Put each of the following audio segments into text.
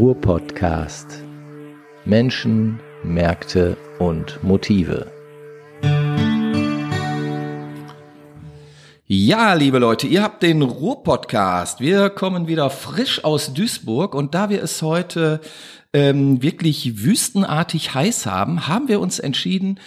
Ruhr-Podcast. Menschen, Märkte und Motive. Ja, liebe Leute, ihr habt den Ruhr-Podcast. Wir kommen wieder frisch aus Duisburg und da wir es heute ähm, wirklich wüstenartig heiß haben, haben wir uns entschieden,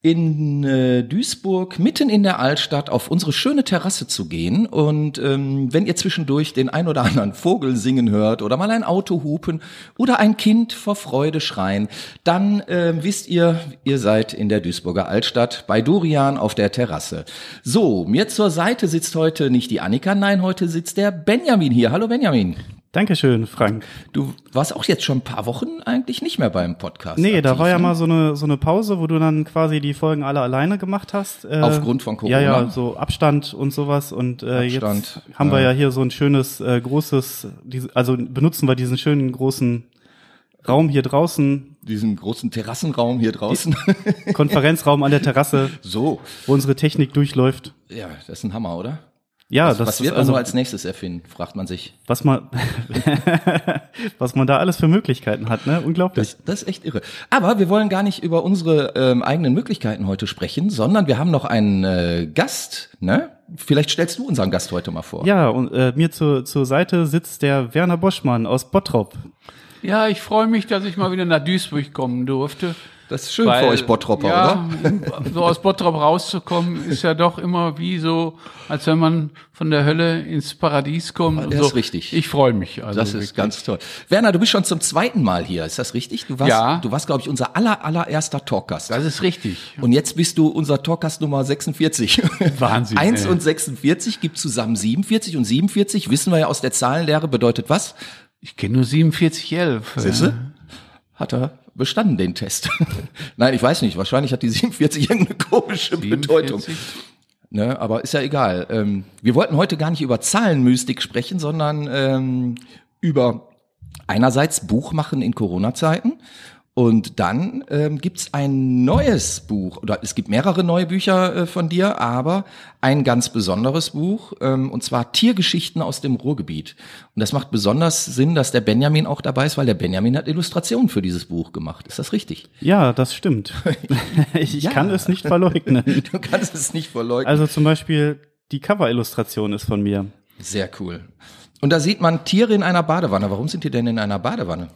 in äh, Duisburg mitten in der Altstadt auf unsere schöne Terrasse zu gehen. Und ähm, wenn ihr zwischendurch den ein oder anderen Vogel singen hört oder mal ein Auto hupen oder ein Kind vor Freude schreien, dann äh, wisst ihr, ihr seid in der Duisburger Altstadt bei Dorian auf der Terrasse. So, mir zur Seite sitzt heute nicht die Annika, nein, heute sitzt der Benjamin hier. Hallo Benjamin. Dankeschön, Frank. Du warst auch jetzt schon ein paar Wochen eigentlich nicht mehr beim Podcast. Nee, aktiv, da war ja ne? mal so eine, so eine Pause, wo du dann quasi die Folgen alle alleine gemacht hast. Äh, Aufgrund von Corona? Ja, ja, so Abstand und sowas. Und äh, Abstand, jetzt haben wir ja. ja hier so ein schönes, äh, großes, also benutzen wir diesen schönen großen Raum hier draußen, diesen großen Terrassenraum hier draußen. Konferenzraum an der Terrasse, so, wo unsere Technik durchläuft. ja, das ist ein Hammer, oder? Ja, was, das was wird ist man also, so als nächstes erfinden, fragt man sich. was man, was man da alles für Möglichkeiten hat, ne? Unglaublich. Das, das ist echt irre. Aber wir wollen gar nicht über unsere ähm, eigenen Möglichkeiten heute sprechen, sondern wir haben noch einen äh, Gast, ne? Vielleicht stellst du unseren Gast heute mal vor. Ja, und äh, mir zur, zur Seite sitzt der Werner Boschmann aus Bottrop. Ja, ich freue mich, dass ich mal wieder nach Duisburg kommen durfte. Das ist schön Weil, für euch Bottropper, ja, oder? so aus Bottrop rauszukommen, ist ja doch immer wie so, als wenn man von der Hölle ins Paradies kommt. Das so. ist richtig. Ich freue mich. Also Das ist wirklich. ganz toll. Werner, du bist schon zum zweiten Mal hier, ist das richtig? Du warst, Ja. du warst, glaube ich, unser aller, allererster Talkgast. Das ist richtig. Und jetzt bist du unser Talkgast Nummer 46. Wahnsinn, 1 ey. und 46 gibt zusammen 47 und 47 wissen wir ja aus der Zahlenlehre bedeutet was? Ich kenne nur 4711. Siehste? Hat er bestanden, den Test. Nein, ich weiß nicht. Wahrscheinlich hat die 47 irgendeine komische Bedeutung. 47? Ne, aber ist ja egal. Ähm, wir wollten heute gar nicht über Zahlenmystik sprechen, sondern ähm, über einerseits Buch machen in Corona-Zeiten und dann ähm, gibt's ein neues Buch, oder es gibt mehrere neue Bücher äh, von dir, aber ein ganz besonderes Buch, ähm, und zwar Tiergeschichten aus dem Ruhrgebiet. Und das macht besonders Sinn, dass der Benjamin auch dabei ist, weil der Benjamin hat Illustrationen für dieses Buch gemacht. Ist das richtig? Ja, das stimmt. ich Ja. kann es nicht verleugnen. Du kannst es nicht verleugnen. Also zum Beispiel die Cover-Illustration ist von mir. Sehr cool. Und da sieht man Tiere in einer Badewanne. Warum sind die denn in einer Badewanne?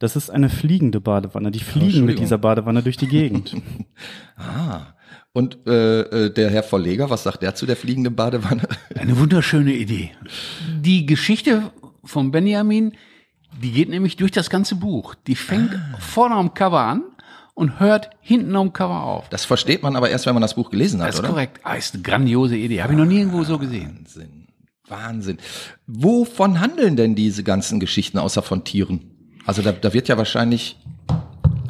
Das ist eine fliegende Badewanne. Die fliegen mit dieser Badewanne durch die Gegend. Ah. Und äh, äh, der Herr Verleger, was sagt der zu der fliegenden Badewanne? Eine wunderschöne Idee. Die Geschichte von Benjamin, die geht nämlich durch das ganze Buch. Die fängt Ah. vorne am Cover an und hört hinten am Cover auf. Das versteht man aber erst, wenn man das Buch gelesen hat, Das ist oder? korrekt. Ah, ist eine grandiose Idee. Habe ich noch nirgendwo so gesehen. Wahnsinn. Wahnsinn. Wovon handeln denn diese ganzen Geschichten außer von Tieren? Also da, da wird ja wahrscheinlich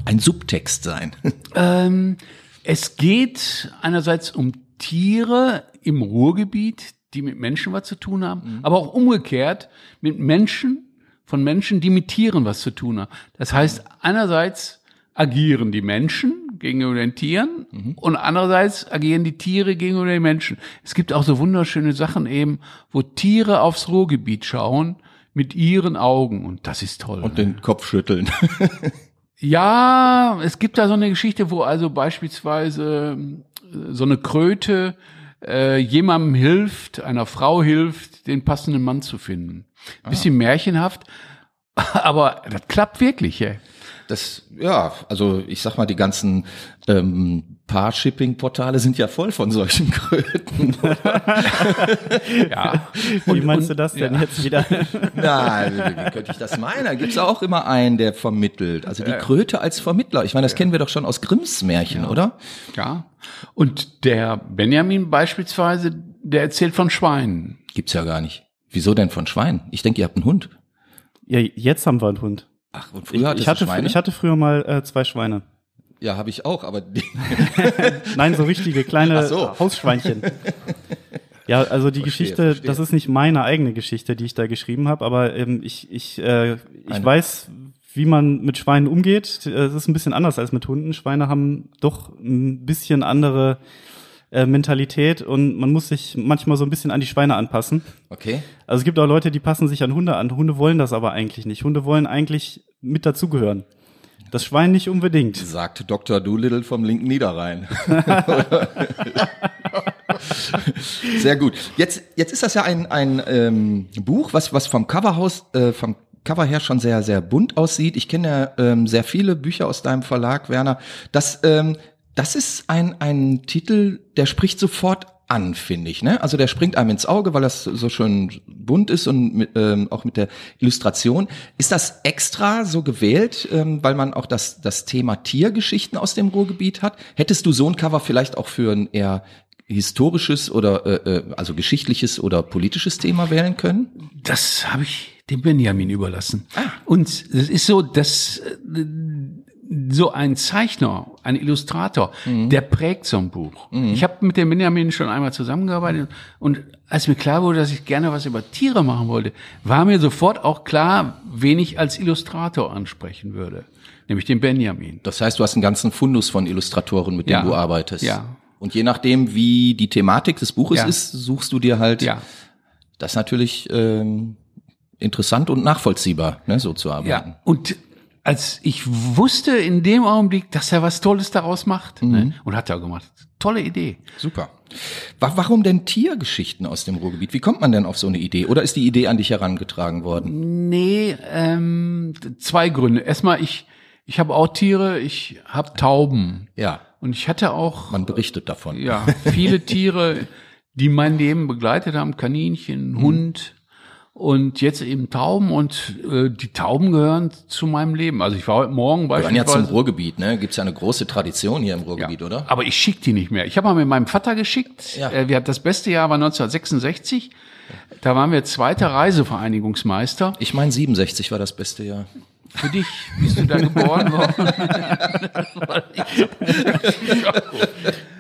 ein Subtext sein. Ähm, es geht einerseits um Tiere im Ruhrgebiet, die mit Menschen was zu tun haben, aber auch umgekehrt mit Menschen, von Menschen, die mit Tieren was zu tun haben. Das heißt, einerseits agieren die Menschen gegenüber den Tieren und andererseits agieren die Tiere gegenüber den Menschen. Es gibt auch so wunderschöne Sachen eben, wo Tiere aufs Ruhrgebiet schauen mit ihren Augen und das ist toll. Und den Kopf schütteln. Ja, es gibt da so eine Geschichte, wo also beispielsweise äh, so eine Kröte äh, jemandem hilft, einer Frau hilft, den passenden Mann zu finden. Bisschen märchenhaft, aber das klappt wirklich. Ey. Das, ja, also ich sag mal, die ganzen ähm, Paar-Shipping-Portale sind ja voll von solchen Kröten. Ja. Wie meinst du das denn jetzt wieder? Nein, wie könnte ich das meinen? Da gibt's ja auch immer einen, der vermittelt. Also die Kröte als Vermittler. Ich meine, das kennen wir doch schon aus Grimms Märchen, oder? ja. Und der Benjamin beispielsweise, der erzählt von Schweinen. Gibt's ja gar nicht. Wieso denn von Schweinen? Ich denke, ihr habt einen Hund. Ja, jetzt haben wir einen Hund. Ach, und Ich, früher hattest ich, hatte, Schweine? ich hatte früher mal äh, zwei Schweine. Ja, habe ich auch, aber die, Nein, so richtige kleine so. Hausschweinchen. Ja, also die Verstehe, Geschichte, verstehe. das ist nicht meine eigene Geschichte, die ich da geschrieben habe, aber ähm, ich, ich, äh, ich Eine- weiß, wie man mit Schweinen umgeht. Es ist ein bisschen anders als mit Hunden. Schweine haben doch ein bisschen andere äh, Mentalität und man muss sich manchmal so ein bisschen an die Schweine anpassen. Okay. Also es gibt auch Leute, die passen sich an Hunde an. Hunde wollen das aber eigentlich nicht. Hunde wollen eigentlich mit dazugehören. Das Schwein nicht unbedingt. Sagt Dr. Doolittle vom linken Niederrhein. Sehr gut. Jetzt, jetzt ist das ja ein, ein ähm, Buch, was, was vom Coverhaus, äh, vom Cover her schon sehr, sehr bunt aussieht. Ich kenne ja ähm, sehr viele Bücher aus deinem Verlag, Werner. Das, ähm, das ist ein, ein Titel, der spricht sofort an, finde ich. Ne? Also der springt einem ins Auge, weil das so schön bunt ist und mit, ähm, auch mit der Illustration. Ist das extra so gewählt, ähm, weil man auch das, das Thema Tiergeschichten aus dem Ruhrgebiet hat? Hättest du so ein Cover vielleicht auch für ein eher historisches oder äh, äh, also geschichtliches oder politisches Thema wählen können? Das habe ich dem Benjamin überlassen. Und es ist so, dass äh, so ein Zeichner, ein Illustrator, der prägt so ein Buch. Ich habe mit dem Benjamin schon einmal zusammengearbeitet und als mir klar wurde, dass ich gerne was über Tiere machen wollte, war mir sofort auch klar, wen ich als Illustrator ansprechen würde, nämlich den Benjamin. Das heißt, du hast einen ganzen Fundus von Illustratoren, mit denen Ja. du arbeitest. Ja. Und je nachdem, wie die Thematik des Buches Ja. ist, suchst du dir halt Ja, das natürlich ähm, interessant und nachvollziehbar, ne, so zu arbeiten. ja. Und als ich wusste in dem Augenblick, dass er was Tolles daraus macht, ne, und hat er auch gemacht, tolle Idee. Super. Wa- Warum denn Tiergeschichten aus dem Ruhrgebiet? Wie kommt man denn auf so eine Idee? Oder ist die Idee an dich herangetragen worden? Nee, ähm, zwei Gründe. Erstmal, ich, ich habe auch Tiere, ich habe Tauben. Ja, Und ich hatte auch man berichtet davon. ja, viele Tiere, die mein Leben begleitet haben, Kaninchen, Mhm. Hund und jetzt eben Tauben und äh, die Tauben gehören zu meinem Leben. Also ich war heute Morgen Wir waren ja zum. Ruhrgebiet, ne? Gibt's ja eine große Tradition hier im Ruhrgebiet, oder? Aber ich schick die nicht mehr. Ich habe mal mit meinem Vater geschickt. Ja. Äh, wir hatten das beste Jahr war 1966. Da waren wir zweiter Reisevereinigungsmeister. Ich meine, 67 war das beste Jahr. Für dich bist du da geboren worden.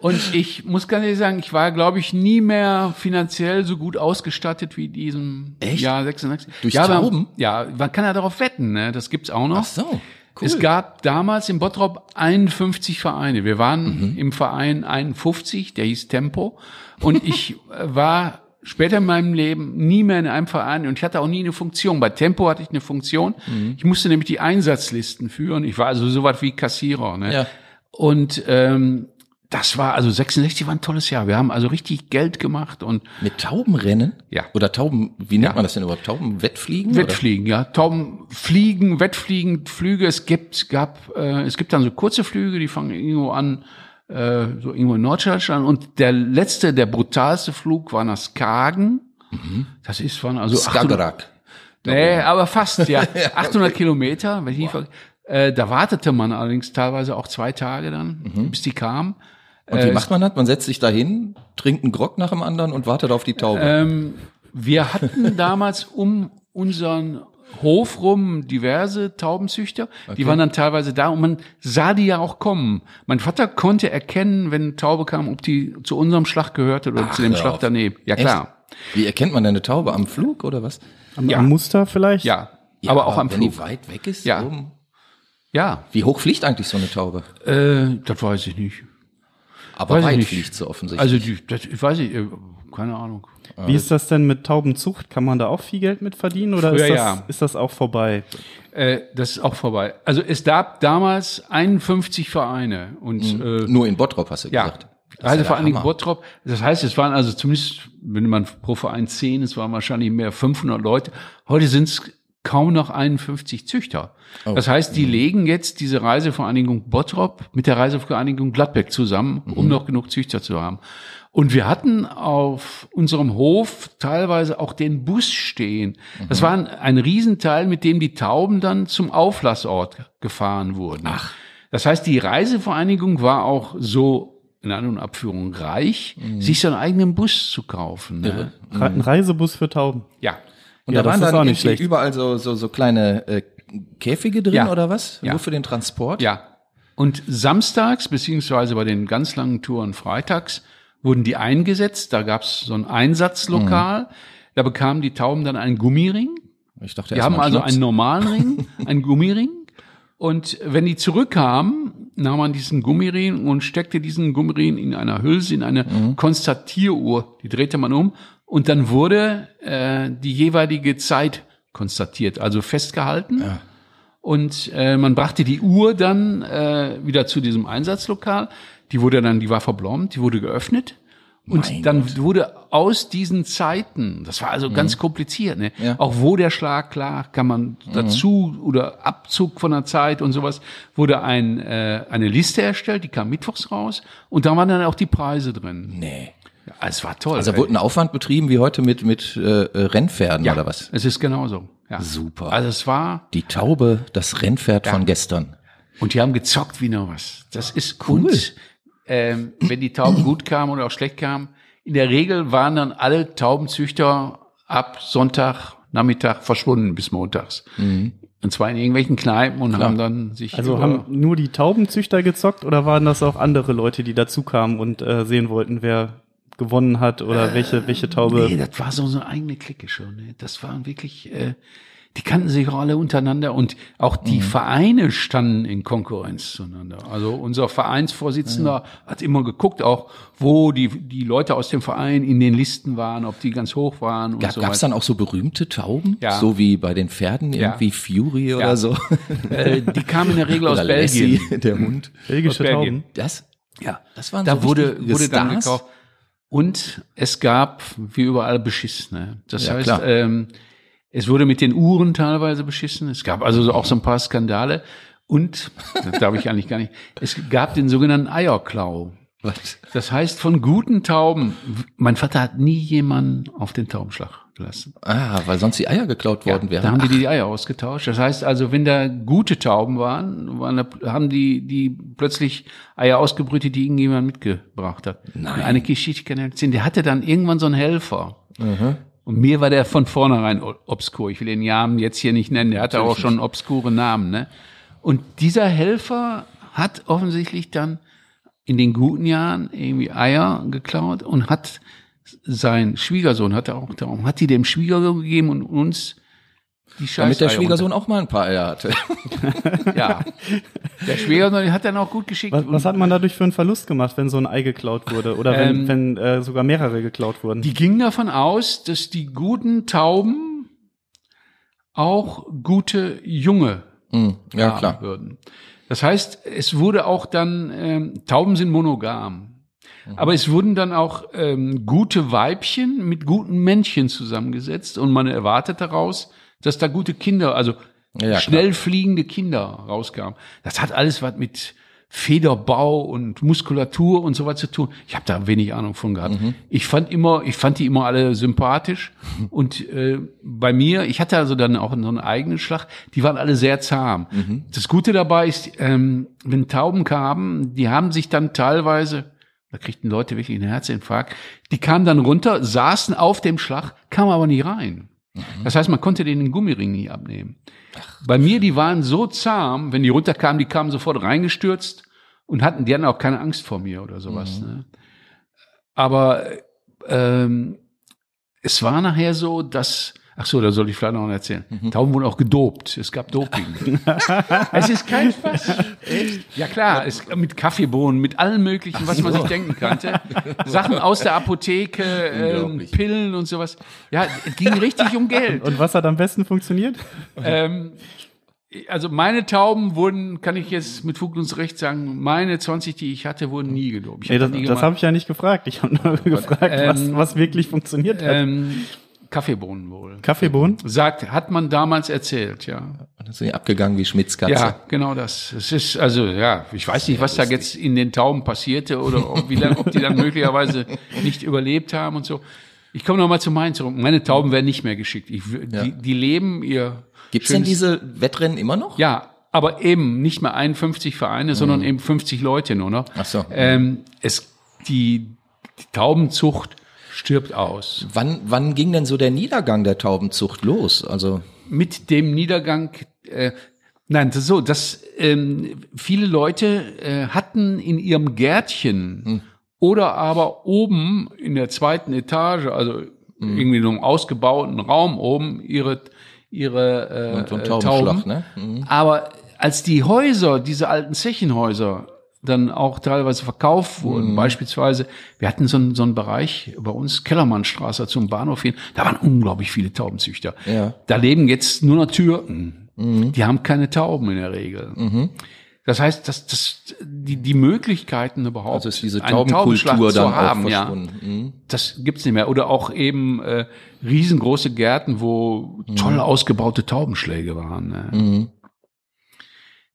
Und ich muss ganz ehrlich sagen, ich war, glaube ich, nie mehr finanziell so gut ausgestattet wie diesem Echt? Jahr 66. Durch ja, Tauben? Ja, man kann ja darauf wetten, ne? Das gibt's auch noch. Ach so, cool. Es gab damals in Bottrop 51 Vereine. Wir waren Mhm. im Verein 51, der hieß Tempo. Und ich war später in meinem Leben nie mehr in einem Verein und ich hatte auch nie eine Funktion. Bei Tempo hatte ich eine Funktion. Mhm. Ich musste nämlich die Einsatzlisten führen. Ich war also so was wie Kassierer. Ne? Ja. Und ähm, das war, also 66 war ein tolles Jahr. Wir haben also richtig Geld gemacht und Mit Taubenrennen? Ja. Oder Tauben, wie nennt Ja. man das denn überhaupt? Taubenwettfliegen? Wettfliegen, ja. Tauben fliegen, Wettfliegen, Flüge. Es gibt, gab, äh, es gibt dann so kurze Flüge, die fangen irgendwo an, äh, so irgendwo in Norddeutschland. Und der letzte, der brutalste Flug war nach Skagen. Das ist waren also Oder? 800, Skagerrak. Nee, aber fast, ja. 800 Kilometer, wenn ich nicht ver- äh, Da wartete man allerdings teilweise auch zwei Tage dann, bis die kamen. Und Äh, wie macht man das? Man setzt sich da hin, trinkt einen Grog nach dem anderen und wartet auf die Taube. Ähm, wir hatten damals um unseren Hof rum diverse Taubenzüchter. Die waren dann teilweise da und man sah die ja auch kommen. Mein Vater konnte erkennen, wenn eine Taube kam, ob die zu unserem Schlag gehörte oder zu dem Schlag auf. daneben. Ja, klar. Wie erkennt man denn eine Taube? Am Flug oder was? Am, Ja. am Muster vielleicht? Ja. aber auch am wenn Flug. die weit weg ist? Ja. Oben. Ja, Wie hoch fliegt eigentlich so eine Taube? äh, das weiß ich nicht. Aber Weiß ich weit nicht. fliegt sie offensichtlich. Also, die, das, ich weiß nicht, äh, keine Ahnung. Wie ist das denn mit Taubenzucht? Kann man da auch viel Geld mit verdienen oder Früher ist, das, ja. ist das auch vorbei? Äh, das ist auch vorbei. Also es gab damals 51 Vereine und äh, Nur in Bottrop hast du Ja, gesagt. Das ja der Reisevereinigung Hammer. Bottrop. Das heißt, es waren also zumindest, wenn man pro Verein 10, es waren wahrscheinlich mehr 500 Leute. Heute sind es kaum noch 51 Züchter. Oh. Das heißt, die legen jetzt diese Reisevereinigung Bottrop mit der Reisevereinigung Gladbeck zusammen, Mhm. um noch genug Züchter zu haben. Und wir hatten auf unserem Hof teilweise auch den Bus stehen. Mhm. Das war ein, ein Riesenteil, mit dem die Tauben dann zum Auflassort gefahren wurden. Ach. Das heißt, die Reisevereinigung war auch so in An- und Abführung reich, Mhm. sich so einen eigenen Bus zu kaufen. Ne? Re- Ein Reisebus für Tauben. Ja. Und Ja, da waren dann nicht schlecht. überall so, so, so kleine äh, Käfige drin Ja. oder was? Ja. Nur für den Transport? Ja. Und samstags, beziehungsweise bei den ganz langen Touren freitags, wurden die eingesetzt. Da gab es so ein Einsatzlokal. Da bekamen die Tauben dann einen Gummiring. Ich dachte Die haben also Schnaps. einen normalen Ring, einen Gummiring. Und wenn die zurückkamen, nahm man diesen Gummiring und steckte diesen Gummiring in einer Hülse, in eine Konstatieruhr. Die drehte man um und dann wurde äh, die jeweilige Zeit konstatiert, also festgehalten. Und äh, man brachte die Uhr dann äh, wieder zu diesem Einsatzlokal. Die wurde dann, die war verblombt, die wurde geöffnet. Und Mein dann wurde aus diesen Zeiten, das war also ganz kompliziert, ne? Ja. auch wo der Schlag klar, kann man dazu oder Abzug von der Zeit und sowas, wurde ein, äh, eine Liste erstellt, die kam mittwochs raus und da waren dann auch die Preise drin. Nee. Ja, es war toll. Also da wurde ein Aufwand betrieben wie heute mit, mit äh, Rennpferden ja, oder was? Es ist genauso. Ja. Super. Also es war, Die Taube, das Rennpferd von gestern. und die haben gezockt wie noch was. Das ist cool. Und, ähm, wenn die Tauben gut kamen oder auch schlecht kamen, in der Regel waren dann alle Taubenzüchter ab Sonntag, Nachmittag verschwunden bis montags. Und zwar in irgendwelchen Kneipen und haben dann sich Also haben nur die Taubenzüchter gezockt oder waren das auch andere Leute, die dazu kamen und äh, sehen wollten, wer gewonnen hat oder welche, welche Taube? Nee, das war so eine eigene Clique schon. Ne? Das waren wirklich, äh, die kannten sich auch alle untereinander und auch die Vereine standen in Konkurrenz zueinander. Also unser Vereinsvorsitzender hat immer geguckt, auch wo die, die Leute aus dem Verein in den Listen waren, ob die ganz hoch waren und Gab so es dann auch so berühmte Tauben? Ja. So wie bei den Pferden, Ja. irgendwie Fury oder Ja. so? Äh, die kamen in der Regel aus Oder Belgien. Lassie, der Hund. Belgische aus Belgien. Tauben? Das? Ja, Das waren da so wurde, wurde dann Stars? gekauft. Und es gab, wie überall, Beschiss. Ne? Das Ja, heißt, klar. ähm, es wurde mit den Uhren teilweise beschissen. Es gab also so auch so ein paar Skandale. Und, das darf ich eigentlich gar nicht, es gab den sogenannten Eierklau. Was? Das heißt, von guten Tauben, mein Vater hat nie jemanden auf den Taubenschlag gelassen. Ah, weil sonst die Eier geklaut worden wären. Da haben die die Eier ausgetauscht. Das heißt also, wenn da gute Tauben waren, waren da, haben die, die plötzlich Eier ausgebrütet, die irgendjemand mitgebracht hat. Nein. Eine Geschichte kann ich erzählen. Der hatte dann irgendwann so einen Helfer. Und mir war der von vornherein obskur. Ich will den Namen jetzt hier nicht nennen. Der hatte auch schon einen obskuren Namen, ne? Und dieser Helfer hat offensichtlich dann in den guten Jahren irgendwie Eier geklaut und hat sein Schwiegersohn hatte auch darum, hat die dem Schwiegersohn gegeben und uns die Scheiße. Damit der Schwiegersohn auch mal ein paar Eier hatte. Ja. Der Schwiegersohn hat dann auch gut geschickt. Was, was hat man dadurch für einen Verlust gemacht, wenn so ein Ei geklaut wurde? Oder wenn, Ähm, wenn äh, sogar mehrere geklaut wurden? Die gingen davon aus, dass die guten Tauben auch gute Junge Hm, ja, haben klar. würden. Das heißt, es wurde auch dann, ähm, Tauben sind monogam. Mhm. Aber es wurden dann auch ähm, gute Weibchen mit guten Männchen zusammengesetzt und man erwartet daraus, dass da gute Kinder, also Ja, schnell fliegende Kinder rauskamen. Das hat alles was mit Federbau und Muskulatur und so was zu tun. Ich habe da wenig Ahnung von gehabt. Mhm. Ich fand immer, ich fand die immer alle sympathisch und äh, bei mir, ich hatte also dann auch so einen eigenen Schlag. Die waren alle sehr zahm. Mhm. Das Gute dabei ist, ähm, wenn Tauben kamen, die haben sich dann teilweise da kriegten Leute wirklich einen Herzinfarkt. Die kamen dann runter, saßen auf dem Schlag, kamen aber nicht rein. Das heißt, man konnte denen den Gummiring nie abnehmen. Bei mir, die waren so zahm, wenn die runterkamen, die kamen sofort reingestürzt und hatten, die hatten auch keine Angst vor mir oder sowas. Ne? Aber ähm, es war nachher so, dass Ach so, da soll ich vielleicht noch erzählen. Tauben wurden auch gedopt. Es gab Doping. es ist kein Spaß. Ja klar, es, mit Kaffeebohnen, mit allem möglichen, was man sich denken kannte. Sachen aus der Apotheke, ähm. Pillen und sowas. Ja, es ging richtig um Geld. Und was hat am besten funktioniert? Ähm, also meine Tauben wurden, kann ich jetzt mit Fug und Recht sagen, meine 20, die ich hatte, wurden nie gedopt. Ich Nee, das das habe ich ja nicht gefragt. Ich habe nur gefragt, was, Ähm, was wirklich funktioniert hat. ähm, Kaffeebohnen wohl. Kaffeebohnen? Sagt, hat man damals erzählt, ja. Und dann sind die abgegangen wie Schmitz Katze. Ja, genau das. Es ist also ja, ich weiß nicht, was da jetzt in den Tauben passierte oder ob, wie lang, ob die dann möglicherweise nicht überlebt haben und so. Ich komme noch mal zu meinen zurück. Meine Tauben werden nicht mehr geschickt. Ich, Ja. die, die leben ihr. Gibt's denn schönes- diese Wettrennen immer noch? Ja, aber eben nicht mehr 51 Vereine, sondern eben 50 Leute nur noch. Mhm. Ach so. Ähm, es die, die Taubenzucht stirbt aus. Wann, wann ging denn so der Niedergang der Taubenzucht los? Also, mit dem Niedergang, äh, nein, das ist so, dass ähm, viele Leute äh, hatten in ihrem Gärtchen oder aber oben in der zweiten Etage, also irgendwie in einem ausgebauten Raum oben, ihre ihre äh, ein äh, Taubenschlag, Tauben. ne? Mhm. Aber als die Häuser, diese alten Zechenhäuser, dann auch teilweise verkauft wurden, beispielsweise, wir hatten so einen, so einen Bereich bei uns, Kellermannstraße zum Bahnhof hin, da waren unglaublich viele Taubenzüchter. Ja. Da leben jetzt nur noch Türken. Die haben keine Tauben in der Regel. Das heißt, dass, dass die, die Möglichkeiten überhaupt, Also ist diese Taubenkultur zu haben, ja. Mhm. das gibt's nicht mehr. Oder auch eben äh, riesengroße Gärten, wo toll Mhm. ausgebaute Taubenschläge waren. Ne?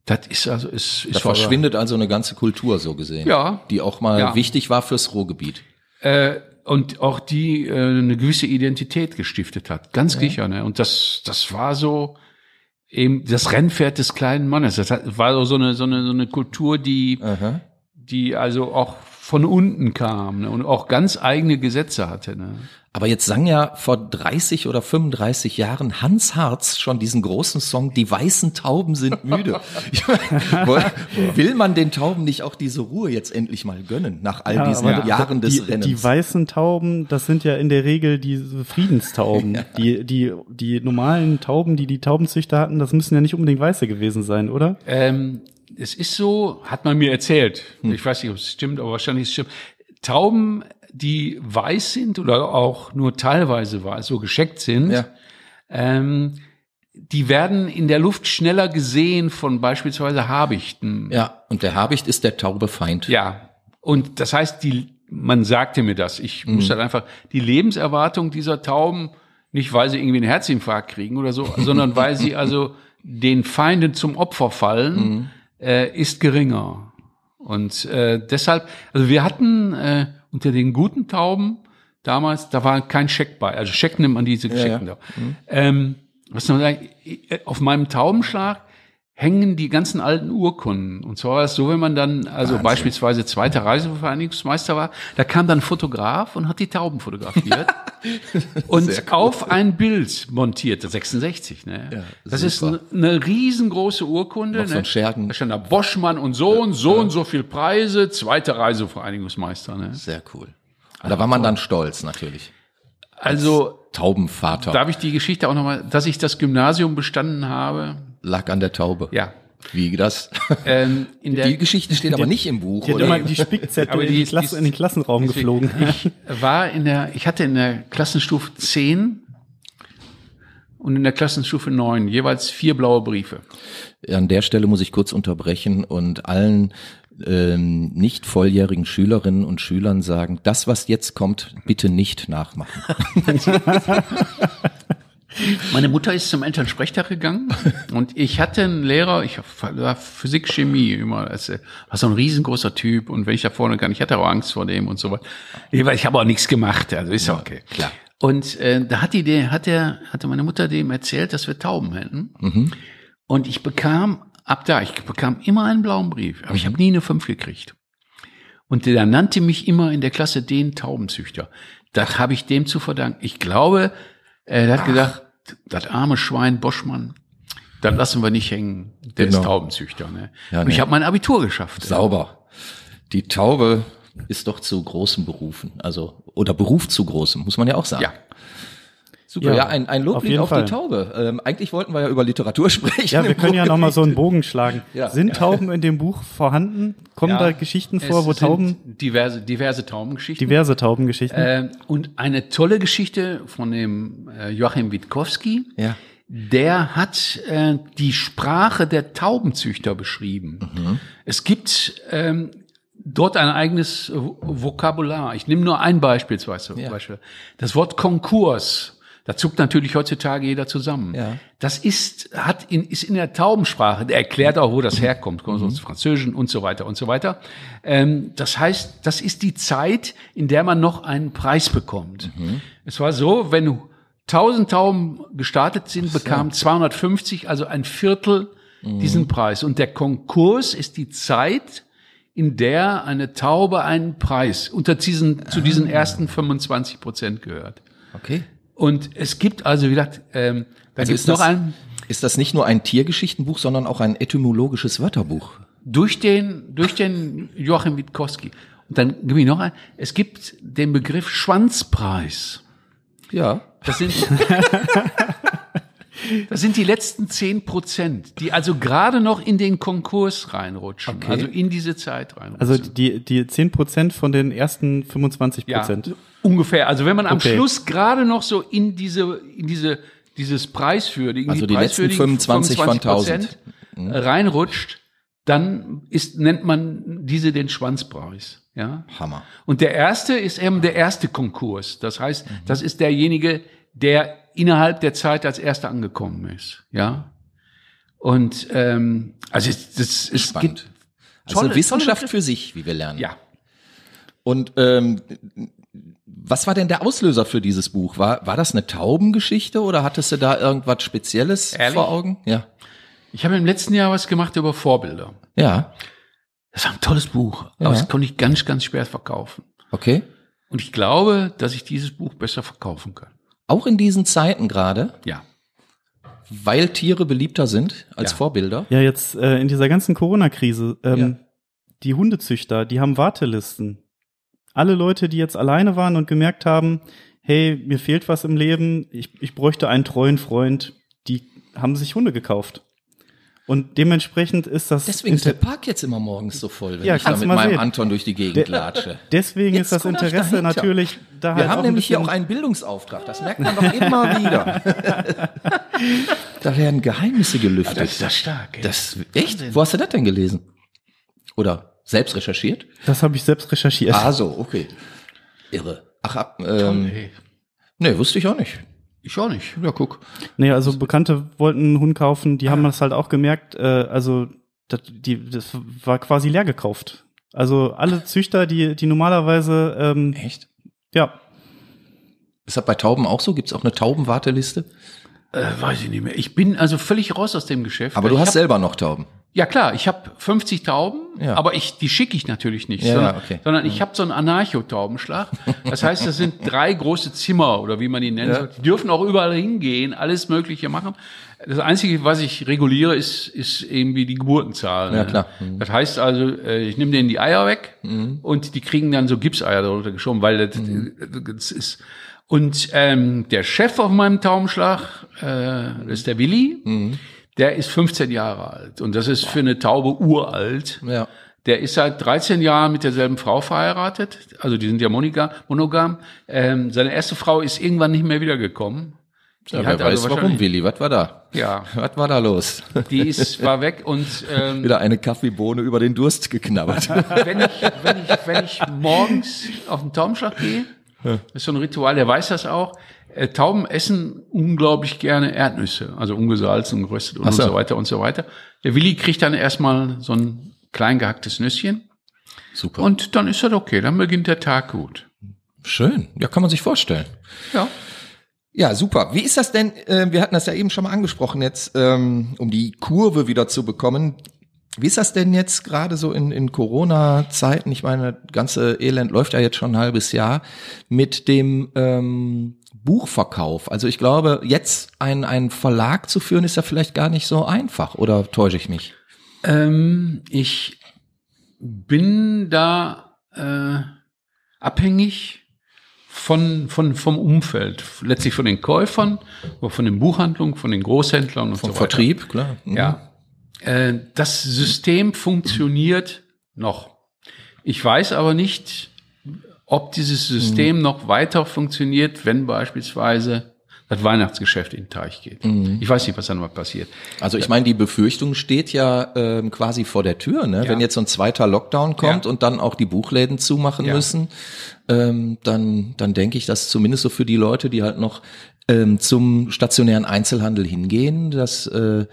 Das ist also ist, ist Da verschwindet also eine ganze Kultur so gesehen. Ja. Die auch mal Ja. wichtig war fürs Ruhrgebiet. äh, und auch die äh, eine gewisse Identität gestiftet hat, ganz sicher. Ne? Und das das war so eben das Rennpferd des kleinen Mannes. Das war so eine so eine so eine Kultur, die Aha. die also auch von unten kam ne? und auch ganz eigene Gesetze hatte. Ne? Aber jetzt sang ja vor 30 oder 35 Jahren Hans Harz schon diesen großen Song Die weißen Tauben sind müde. Meine, Will man den Tauben nicht auch diese Ruhe jetzt endlich mal gönnen, nach all Ja, diesen aber Jahren des die, Rennens? Die weißen Tauben, das sind ja in der Regel diese Friedenstauben. Die, die, die normalen Tauben, die die Taubenzüchter hatten, das müssen ja nicht unbedingt weiße gewesen sein, oder? Ähm, es ist so, hat man mir erzählt. Hm. Ich weiß nicht, ob es stimmt, aber wahrscheinlich ist es stimmt. Tauben, die weiß sind oder auch nur teilweise weiß, so gescheckt sind, Ja. ähm, die werden in der Luft schneller gesehen von beispielsweise Habichten. ja, und der Habicht ist der taube Feind. Ja. Und das heißt, die, man sagte mir das. Ich muss halt einfach, die Lebenserwartung dieser Tauben, nicht weil sie irgendwie einen Herzinfarkt kriegen oder so, sondern weil sie also den Feinden zum Opfer fallen, äh, ist geringer. Und äh, deshalb, also wir hatten äh, unter den guten Tauben damals, da war kein Scheck bei. Also Scheck nimmt man diese Gescheckten da. Ähm, was soll man sagen, auf meinem Taubenschlag hängen die ganzen alten Urkunden. Und zwar war es so, wenn man dann, also beispielsweise zweiter Reisevereinigungsmeister war, da kam dann ein Fotograf und hat die Tauben fotografiert und auf ein Bild montiert, das 66. Ne? Ja, das ist super. eine, eine riesengroße Urkunde. Noch so ne? ein Schergen. Da stand da Boschmann und Sohn, so und so viel Preise, zweiter Reisevereinigungsmeister. Ne? Sehr cool. Und da war man dann stolz natürlich. Also Taubenvater darf ich die Geschichte auch nochmal, dass ich das Gymnasium bestanden habe? Lag an der Taube. Ja. Wie das? Ähm, in der Die Geschichte steht aber nicht im Buch, Die oder? immer die Spickzettel Aber in, die die Klasse, die ist- in den Klassenraum geflogen. Ich war in der, ich hatte in der Klassenstufe 10 und in der Klassenstufe 9 jeweils vier blaue Briefe. An der Stelle muss ich kurz unterbrechen und allen ähm, nicht volljährigen Schülerinnen und Schülern sagen, das, was jetzt kommt, bitte nicht nachmachen. Meine Mutter ist zum Elternsprechtag gegangen und ich hatte einen Lehrer, ich war Physik, Chemie immer, als, äh, war so ein riesengroßer Typ und wenn ich da vorne kann, ich hatte auch Angst vor dem und so weiter. Ich, ich habe auch nichts gemacht, also ist ja okay. klar. Und äh, da hat die, der, hat der, hatte meine Mutter dem erzählt, dass wir Tauben hätten. Und ich bekam ab da, ich bekam immer einen blauen Brief, aber ich habe nie eine fünf gekriegt. Und der nannte mich immer in der Klasse den Taubenzüchter. Das habe ich dem zu verdanken. Ich glaube, er hat gedacht, das arme Schwein Boschmann, das lassen wir nicht hängen. Der Genau. ist Taubenzüchter. Ne? Ja, Und ich ne. habe mein Abitur geschafft. Sauber. Die Taube ist doch zu großen Berufen, also oder Beruf zu großem, muss man ja auch sagen. Ja. Super, ja, Ja, ein, ein auf Loblied jeden auf, Fall. die Taube. Ähm, eigentlich wollten wir ja über Literatur sprechen. Ja, wir können ja noch mal so einen. Bogen schlagen. Ja. Sind Tauben in dem Buch vorhanden? Kommen Ja, da Geschichten vor, wo sind Tauben, diverse, diverse Taubengeschichten. diverse Taubengeschichten? Äh, und eine tolle Geschichte von dem äh, Joachim Witkowski. Ja. Der hat äh, die Sprache der Taubenzüchter beschrieben. Es gibt ähm, dort ein eigenes Vo- Vokabular. Ich nehme nur ein Beispiel, zum Ja. Beispiel. Das Wort Konkurs. Da zuckt natürlich heutzutage jeder zusammen. Ja. Das ist, hat in, ist in der Taubensprache, der erklärt auch, wo das herkommt, kommt Mhm. aus Französischen und so weiter und so weiter. Ähm, das heißt, das ist die Zeit, in der man noch einen Preis bekommt. Mhm. Es war so, wenn 1000 Tauben gestartet sind, bekamen 250, also ein Viertel Mhm. diesen Preis. Und der Konkurs ist die Zeit, in der eine Taube einen Preis unter diesen, zu Ah. diesen ersten 25 Prozent gehört. Okay. Und es gibt also, wie gesagt, ähm, da Also gibt es ist noch das, ein, ist das nicht nur ein Tiergeschichtenbuch, sondern auch ein etymologisches Wörterbuch? durch den, durch den Joachim Witkowski. Und dann gebe ich noch ein, es gibt den Begriff Schwanzpreis. Ja. Das sind, Das sind die letzten zehn Prozent, die also gerade noch in den Konkurs reinrutschen, Okay. also in diese Zeit reinrutschen. Also die, die 10 Prozent von den ersten 25 ja, Prozent. Ungefähr. Also wenn man am Okay. Schluss gerade noch so in diese, in diese, dieses preiswürdigen, Also die letzten preiswürdigen 25 von 25% reinrutscht, dann ist, nennt man diese den Schwanzpreis. Ja. Hammer. Und der erste ist eben der erste Konkurs. Das heißt, das ist derjenige, der innerhalb der Zeit als erster angekommen ist. Ja. Und ähm, also es- das ist Spannend. Also tolle- Wissenschaft tolle- für sich, wie wir lernen. ja. Und ähm, was war denn der Auslöser für dieses Buch? War, war das eine Taubengeschichte oder hattest du da irgendwas Spezielles Ehrlich? vor Augen? Ja. Ich habe im letzten Jahr was gemacht über Vorbilder. Ja, Das war ein tolles Buch, Ja. aber das konnte ich ganz, ganz schwer verkaufen. okay. Und ich glaube, dass ich dieses Buch besser verkaufen kann. Auch in diesen Zeiten gerade, Ja. weil Tiere beliebter sind als Ja. Vorbilder. Ja, jetzt äh, in dieser ganzen Corona-Krise, ähm, Ja. die Hundezüchter, die haben Wartelisten. Alle Leute, die jetzt alleine waren und gemerkt haben, hey, mir fehlt was im Leben, ich, ich bräuchte einen treuen Freund, die haben sich Hunde gekauft. Und dementsprechend ist das Deswegen ist der Park jetzt immer morgens so voll, wenn Ja, ich da mit meinem sehen. Anton durch die Gegend Der- latsche. deswegen Jetzt ist das er Interesse natürlich da Wir halt haben nämlich hier auch einen Bildungsauftrag. Das merkt man doch immer wieder. da werden Geheimnisse gelüftet. Das ist ja stark. ey. Das, echt? Wo hast du das denn gelesen? Oder selbst recherchiert? Das habe ich selbst recherchiert. Ah, so, okay. Irre. Ach, ab, ähm, ey. nee, wusste ich auch nicht. Ich auch nicht. Ja, guck. Nee, also Bekannte wollten einen Hund kaufen, die haben das halt auch gemerkt, äh, also das, die, das war quasi leer gekauft. Also alle Züchter, die, die normalerweise, ähm, Echt? ja, Ist das bei Tauben auch so? Gibt es auch eine Taubenwarteliste? Äh, weiß ich nicht mehr. Ich bin also völlig raus aus dem Geschäft. Aber du hast selber noch Tauben. Ja klar, ich habe 50 Tauben, Ja. aber ich, die schicke ich natürlich nicht, Ja, sondern, okay. sondern ich habe so einen Anarcho-Taubenschlag. Das heißt, das sind drei große Zimmer oder wie man die nennt. Ja. Die dürfen auch überall hingehen, alles Mögliche machen. Das Einzige, was ich reguliere, ist, ist irgendwie die Geburtenzahl. Ja, ne? klar. Mhm. Das heißt also, äh, ich nehme denen die Eier weg und die kriegen dann so Gipseier darunter geschoben, weil das, Mhm. das ist. Und ähm, der Chef auf meinem Taubenschlag, äh, das ist der Willi. Der ist 15 Jahre alt und das ist für eine Taube uralt. Ja. Der ist seit 13 Jahren mit derselben Frau verheiratet, also die sind ja monogam. monogam. Ähm, seine erste Frau ist irgendwann nicht mehr wiedergekommen. Die ja wer hat weiß also warum, Willi. Was war da? Ja, Was war da los? die ist war weg und ähm, Wieder eine Kaffeebohne über den Durst geknabbert. wenn ich, wenn ich, wenn ich morgens auf den Taubenschlag gehe, das ist so ein Ritual, der weiß das auch. Äh, Tauben essen unglaublich gerne Erdnüsse, also ungesalzen, geröstet und, so. und so weiter und so weiter. Der Willi kriegt dann erstmal so ein klein gehacktes Nüsschen Super. und dann ist das okay, dann beginnt der Tag gut. Schön. Ja, kann man sich vorstellen. Ja. Ja, super. Wie ist das denn? Äh, wir hatten das ja eben schon mal angesprochen jetzt, ähm, um die Kurve wieder zu bekommen. Wie ist das denn jetzt gerade so in, in Corona-Zeiten? Ich meine, das ganze Elend läuft ja jetzt schon ein halbes Jahr mit dem ähm, Buchverkauf. Also ich glaube, jetzt einen, einen Verlag zu führen, ist ja vielleicht gar nicht so einfach. Oder täusche ich mich? Ähm, ich bin da äh, abhängig von, von, vom Umfeld, letztlich von den Käufern, aber von den Buchhandlungen, von den Großhändlern und Vom so weiter. Vertrieb, klar. Mhm. Ja. Äh, das System funktioniert noch. Ich weiß aber nicht, ob dieses Mhm. System noch weiter funktioniert, wenn beispielsweise das Weihnachtsgeschäft in den Teich geht. Mhm. Ich weiß nicht, was dann mal passiert. Also ich meine, die Befürchtung steht ja ähm, quasi vor der Tür, ne? Ja. Wenn jetzt so ein zweiter Lockdown kommt Ja. und dann auch die Buchläden zumachen Ja. müssen, ähm, dann, dann denke ich, dass zumindest so für die Leute, die halt noch ähm, zum stationären Einzelhandel hingehen, dass äh,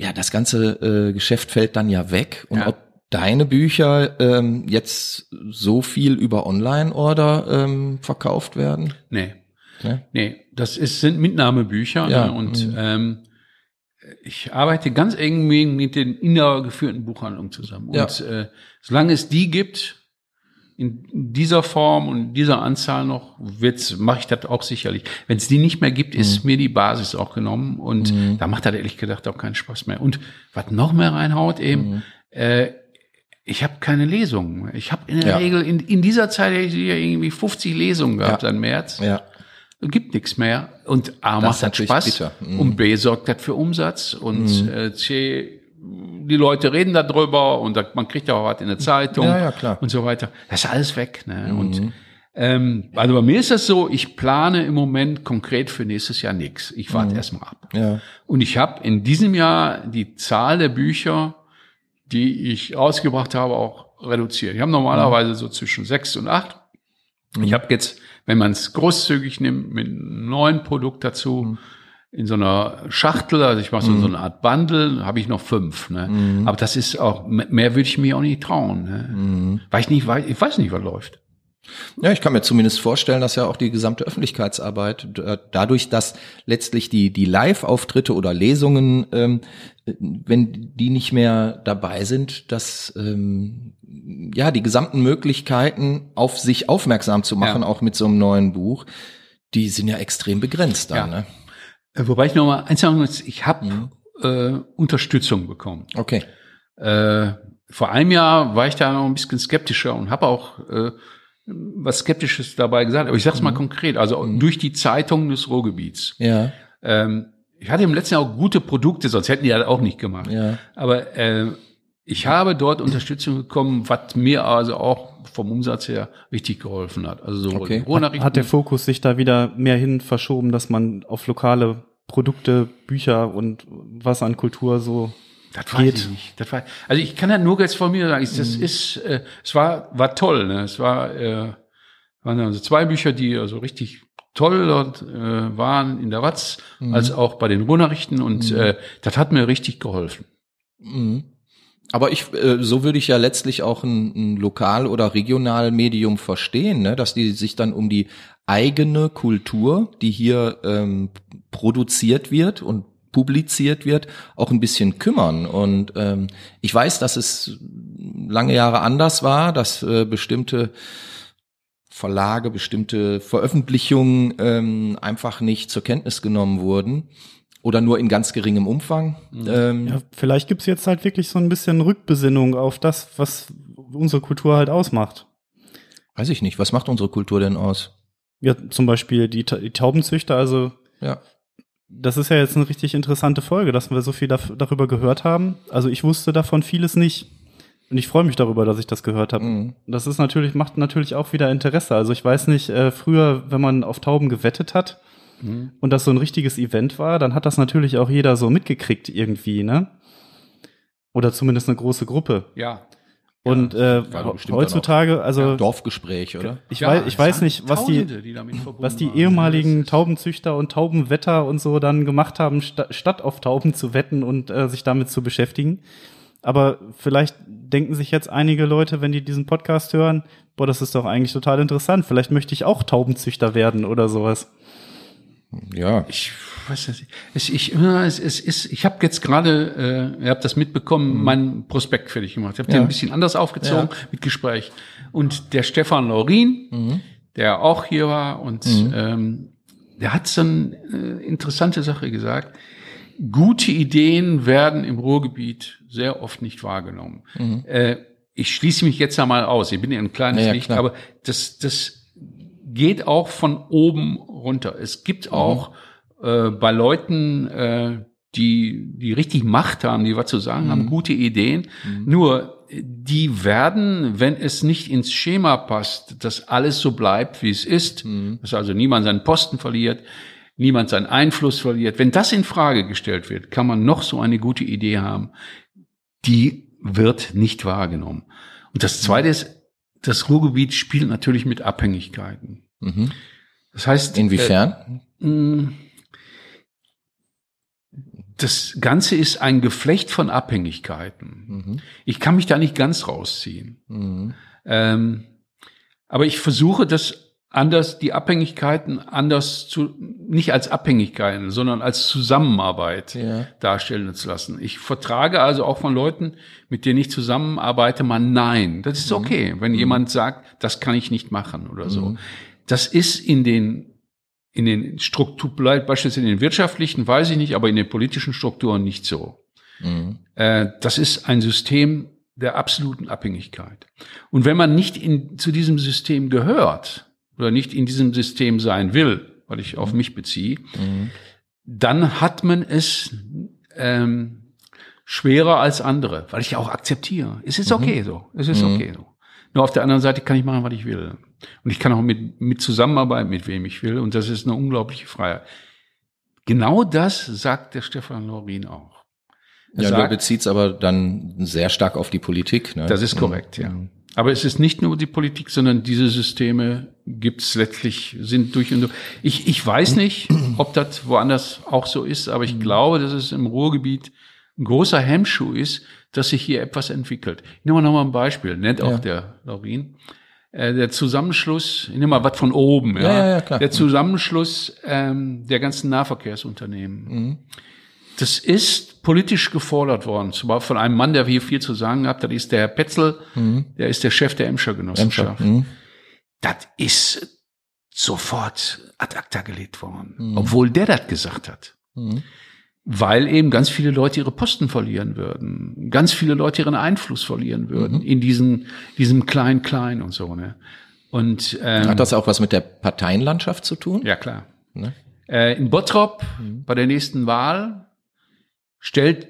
ja das ganze äh, Geschäft fällt dann ja weg und Ja. ob deine Bücher ähm, jetzt so viel über Online-Order ähm, verkauft werden. Nee. Ne? Nee, das ist, sind Mitnahmebücher Ja, ne? und mhm. ähm, ich arbeite ganz eng mit den innergeführten Buchhandlungen zusammen. Ja. Und äh, solange es die gibt, in dieser Form und dieser Anzahl noch, wird's, mache ich das auch sicherlich. Wenn es die nicht mehr gibt, Mhm. ist mir die Basis auch genommen und da macht das ehrlich gesagt auch keinen Spaß mehr. Und was noch mehr reinhaut eben, Mhm. äh, ich habe keine Lesungen. Ich habe in der Ja. Regel in, in dieser Zeit hätte ich ja irgendwie 50 Lesungen gehabt Ja. seit März. Ja. gibt nichts mehr. Und A Das macht das Spaß bitter. Mhm. und B sorgt das für Umsatz und äh, C, die Leute reden darüber und da, man kriegt ja auch was in der Zeitung Ja, ja. Mhm. und so weiter. Das ist alles weg. Ne? Und ähm, also bei mir ist das so, ich plane im Moment konkret für nächstes Jahr nichts. Ich Mhm. warte erstmal ab. Ja. Und ich habe in diesem Jahr die Zahl der Bücher, die ich rausgebracht habe, auch reduziert. Ich habe normalerweise so zwischen sechs und acht. Ich habe jetzt, wenn man es großzügig nimmt, mit einem neuen Produkt dazu, in so einer Schachtel, also ich mache so, so eine Art Bundle, habe ich noch fünf. Ne? Aber das ist auch, mehr würde ich mir auch nicht trauen. Ne? Weil ich nicht weiß, ich weiß nicht, was läuft. Ja, ich kann mir zumindest vorstellen, dass ja auch die gesamte Öffentlichkeitsarbeit d- dadurch, dass letztlich die die Live-Auftritte oder Lesungen, ähm, wenn die nicht mehr dabei sind, dass ähm, ja die gesamten Möglichkeiten auf sich aufmerksam zu machen, Ja. auch mit so einem neuen Buch, die sind ja extrem begrenzt Ja. dann. Ne? Äh, Wobei ich noch mal eins sagen muss, ich habe äh, Unterstützung bekommen. Okay. Äh, vor einem Jahr war ich da noch ein bisschen skeptischer und habe auch äh, was Skeptisches dabei gesagt. Aber ich sage es mal konkret, also durch die Zeitung des Ruhrgebiets. Ja. Ähm, ich hatte im letzten Jahr auch gute Produkte, sonst hätten die das auch nicht gemacht. Ja. Aber äh, ich habe dort Unterstützung bekommen, was mir also auch vom Umsatz her richtig geholfen hat. Also so Okay. Ruhrnachrichten. Hat der Fokus sich da wieder mehr hin verschoben, dass man auf lokale Produkte, Bücher und was an Kultur so Das weiß geht. ich nicht. Das war, also ich kann das nur jetzt von mir sagen. Ich- Das ist, äh, es war, war toll. Ne? Es war, äh, waren also zwei Bücher, die also richtig toll dort äh, waren in der Watz, als auch bei den Ruhrnachrichten und äh, das hat mir richtig geholfen. Mhm. Aber ich, äh, so würde ich ja letztlich auch ein, ein Lokal- oder Regionalmedium verstehen, ne? dass die sich dann um die eigene Kultur, die hier ähm, produziert wird und publiziert wird, auch ein bisschen kümmern. Und ähm, ich weiß, dass es lange Jahre anders war, dass äh, bestimmte Verlage, bestimmte Veröffentlichungen ähm, einfach nicht zur Kenntnis genommen wurden oder nur in ganz geringem Umfang. Ähm, Ja, vielleicht gibt's jetzt halt wirklich so ein bisschen Rückbesinnung auf das, was unsere Kultur halt ausmacht. Weiß ich nicht. Was macht unsere Kultur denn aus? Ja, zum Beispiel die, Ta- die Taubenzüchter, also Ja. das ist ja jetzt eine richtig interessante Folge, dass wir so viel darüber gehört haben. Also ich wusste davon vieles nicht. Und ich freue mich darüber, dass ich das gehört habe. Mhm. Das ist natürlich, macht natürlich auch wieder Interesse. Also ich weiß nicht, äh, früher, wenn man auf Tauben gewettet hat und das so ein richtiges Event war, dann hat das natürlich auch jeder so mitgekriegt irgendwie, ne? Oder zumindest eine große Gruppe. Ja. Und äh, doch bestimmt heutzutage, also Dorfgespräch, oder? ich, ja, weiß, ich weiß nicht, was die, verbunden was die ehemaligen Taubenzüchter und Taubenwetter und so dann gemacht haben, sta statt auf Tauben zu wetten und äh, sich damit zu beschäftigen. Aber vielleicht denken sich jetzt einige Leute, wenn die diesen Podcast hören, boah, das ist doch eigentlich total interessant. Vielleicht möchte ich auch Taubenzüchter werden oder sowas. Ja. Ich weiß nicht. Es, ich, ja, es, es ist, ich habe jetzt gerade, äh, ihr habt das mitbekommen, meinen Prospekt fertig gemacht. Ich habe den ein bisschen anders aufgezogen mit Gespräch. Und der Stefan Laurin, der auch hier war, und ähm, der hat so eine äh, interessante Sache gesagt. Gute Ideen werden im Ruhrgebiet sehr oft nicht wahrgenommen. Äh, ich schließe mich jetzt einmal aus. Ich bin ja ein kleines Ja, ja, Licht, klar. aber das, das geht auch von oben runter. Es gibt auch äh, bei Leuten, äh, die, die richtig Macht haben, die was zu sagen haben, gute Ideen. Nur äh, die werden, wenn es nicht ins Schema passt, dass alles so bleibt, wie es ist, dass also niemand seinen Posten verliert, niemand seinen Einfluss verliert. Wenn das in Frage gestellt wird, kann man noch so eine gute Idee haben, die wird nicht wahrgenommen. Und das Zweite ist, das Ruhrgebiet spielt natürlich mit Abhängigkeiten. Mhm. Das heißt, Inwiefern? Äh, das Ganze ist ein Geflecht von Abhängigkeiten. Mhm. Ich kann mich da nicht ganz rausziehen. Mhm. Ähm, aber ich versuche das anders, die Abhängigkeiten anders zu, nicht als Abhängigkeiten, sondern als Zusammenarbeit Ja. darstellen zu lassen. Ich vertrage also auch von Leuten, mit denen ich zusammenarbeite, mal Nein. Das ist okay, wenn jemand sagt, das kann ich nicht machen oder so. Das ist in den in den Strukturen, beispielsweise in den wirtschaftlichen, weiß ich nicht, aber in den politischen Strukturen nicht so. Mhm. Äh, das ist ein System der absoluten Abhängigkeit. Und wenn man nicht in, zu diesem System gehört oder nicht in diesem System sein will, weil ich auf mich beziehe, dann hat man es ähm, schwerer als andere, weil ich ja auch akzeptiere. Es ist okay so. Es ist okay so. Nur auf der anderen Seite kann ich machen, was ich will. Und ich kann auch mit, mit zusammenarbeiten, mit wem ich will. Und das ist eine unglaubliche Freiheit. Genau das sagt der Stefan Lorin auch. Er Ja, du sagt, beziehst aber dann sehr stark auf die Politik. Ne? das ist korrekt, ja. Aber es ist nicht nur die Politik, sondern diese Systeme gibt's letztlich, sind durch und durch. Ich, ich weiß nicht, ob das woanders auch so ist, aber ich glaube, dass es im Ruhrgebiet ein großer Hemmschuh ist, dass sich hier etwas entwickelt. Ich nehme mal noch mal ein Beispiel, nennt auch Ja. der Laurin. Äh, der Zusammenschluss, ich nehme mal was von oben, ja. Ja, ja, klar. Der Zusammenschluss ähm, der ganzen Nahverkehrsunternehmen. Mhm. Das ist politisch gefordert worden, zwar von einem Mann, der hier viel zu sagen hat, das ist der Herr Petzel, der ist der Chef der Emscher Genossenschaft. Mhm. Das ist sofort ad acta gelegt worden, Mhm. obwohl der das gesagt hat. Weil eben ganz viele Leute ihre Posten verlieren würden, ganz viele Leute ihren Einfluss verlieren Mhm. würden in diesen, diesem Klein-Klein und so. Ne? Und ähm, Hat das auch was mit der Parteienlandschaft zu tun? ja klar. Ne? Äh, in Bottrop bei der nächsten Wahl stellt,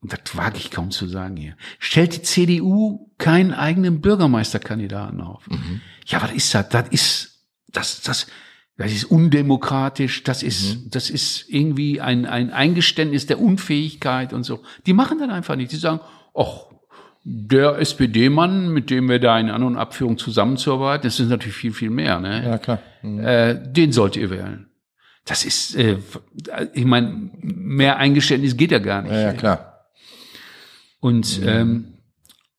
und das wage ich kaum zu sagen hier, stellt die CDU keinen eigenen Bürgermeisterkandidaten auf. Ja, was ist das? Das ist, das, das, das ist undemokratisch, das ist, das ist irgendwie ein, ein Eingeständnis der Unfähigkeit und so. Die machen das einfach nicht. Die sagen, ach, der SPD-Mann, mit dem wir da in An- und Abführung zusammenzuarbeiten, das ist natürlich viel, viel mehr, ne? Ja, klar. äh, den sollt ihr wählen. Das ist, äh, ich meine, mehr Eingeständnis geht ja gar nicht. Ja, ja, klar. Und, ähm,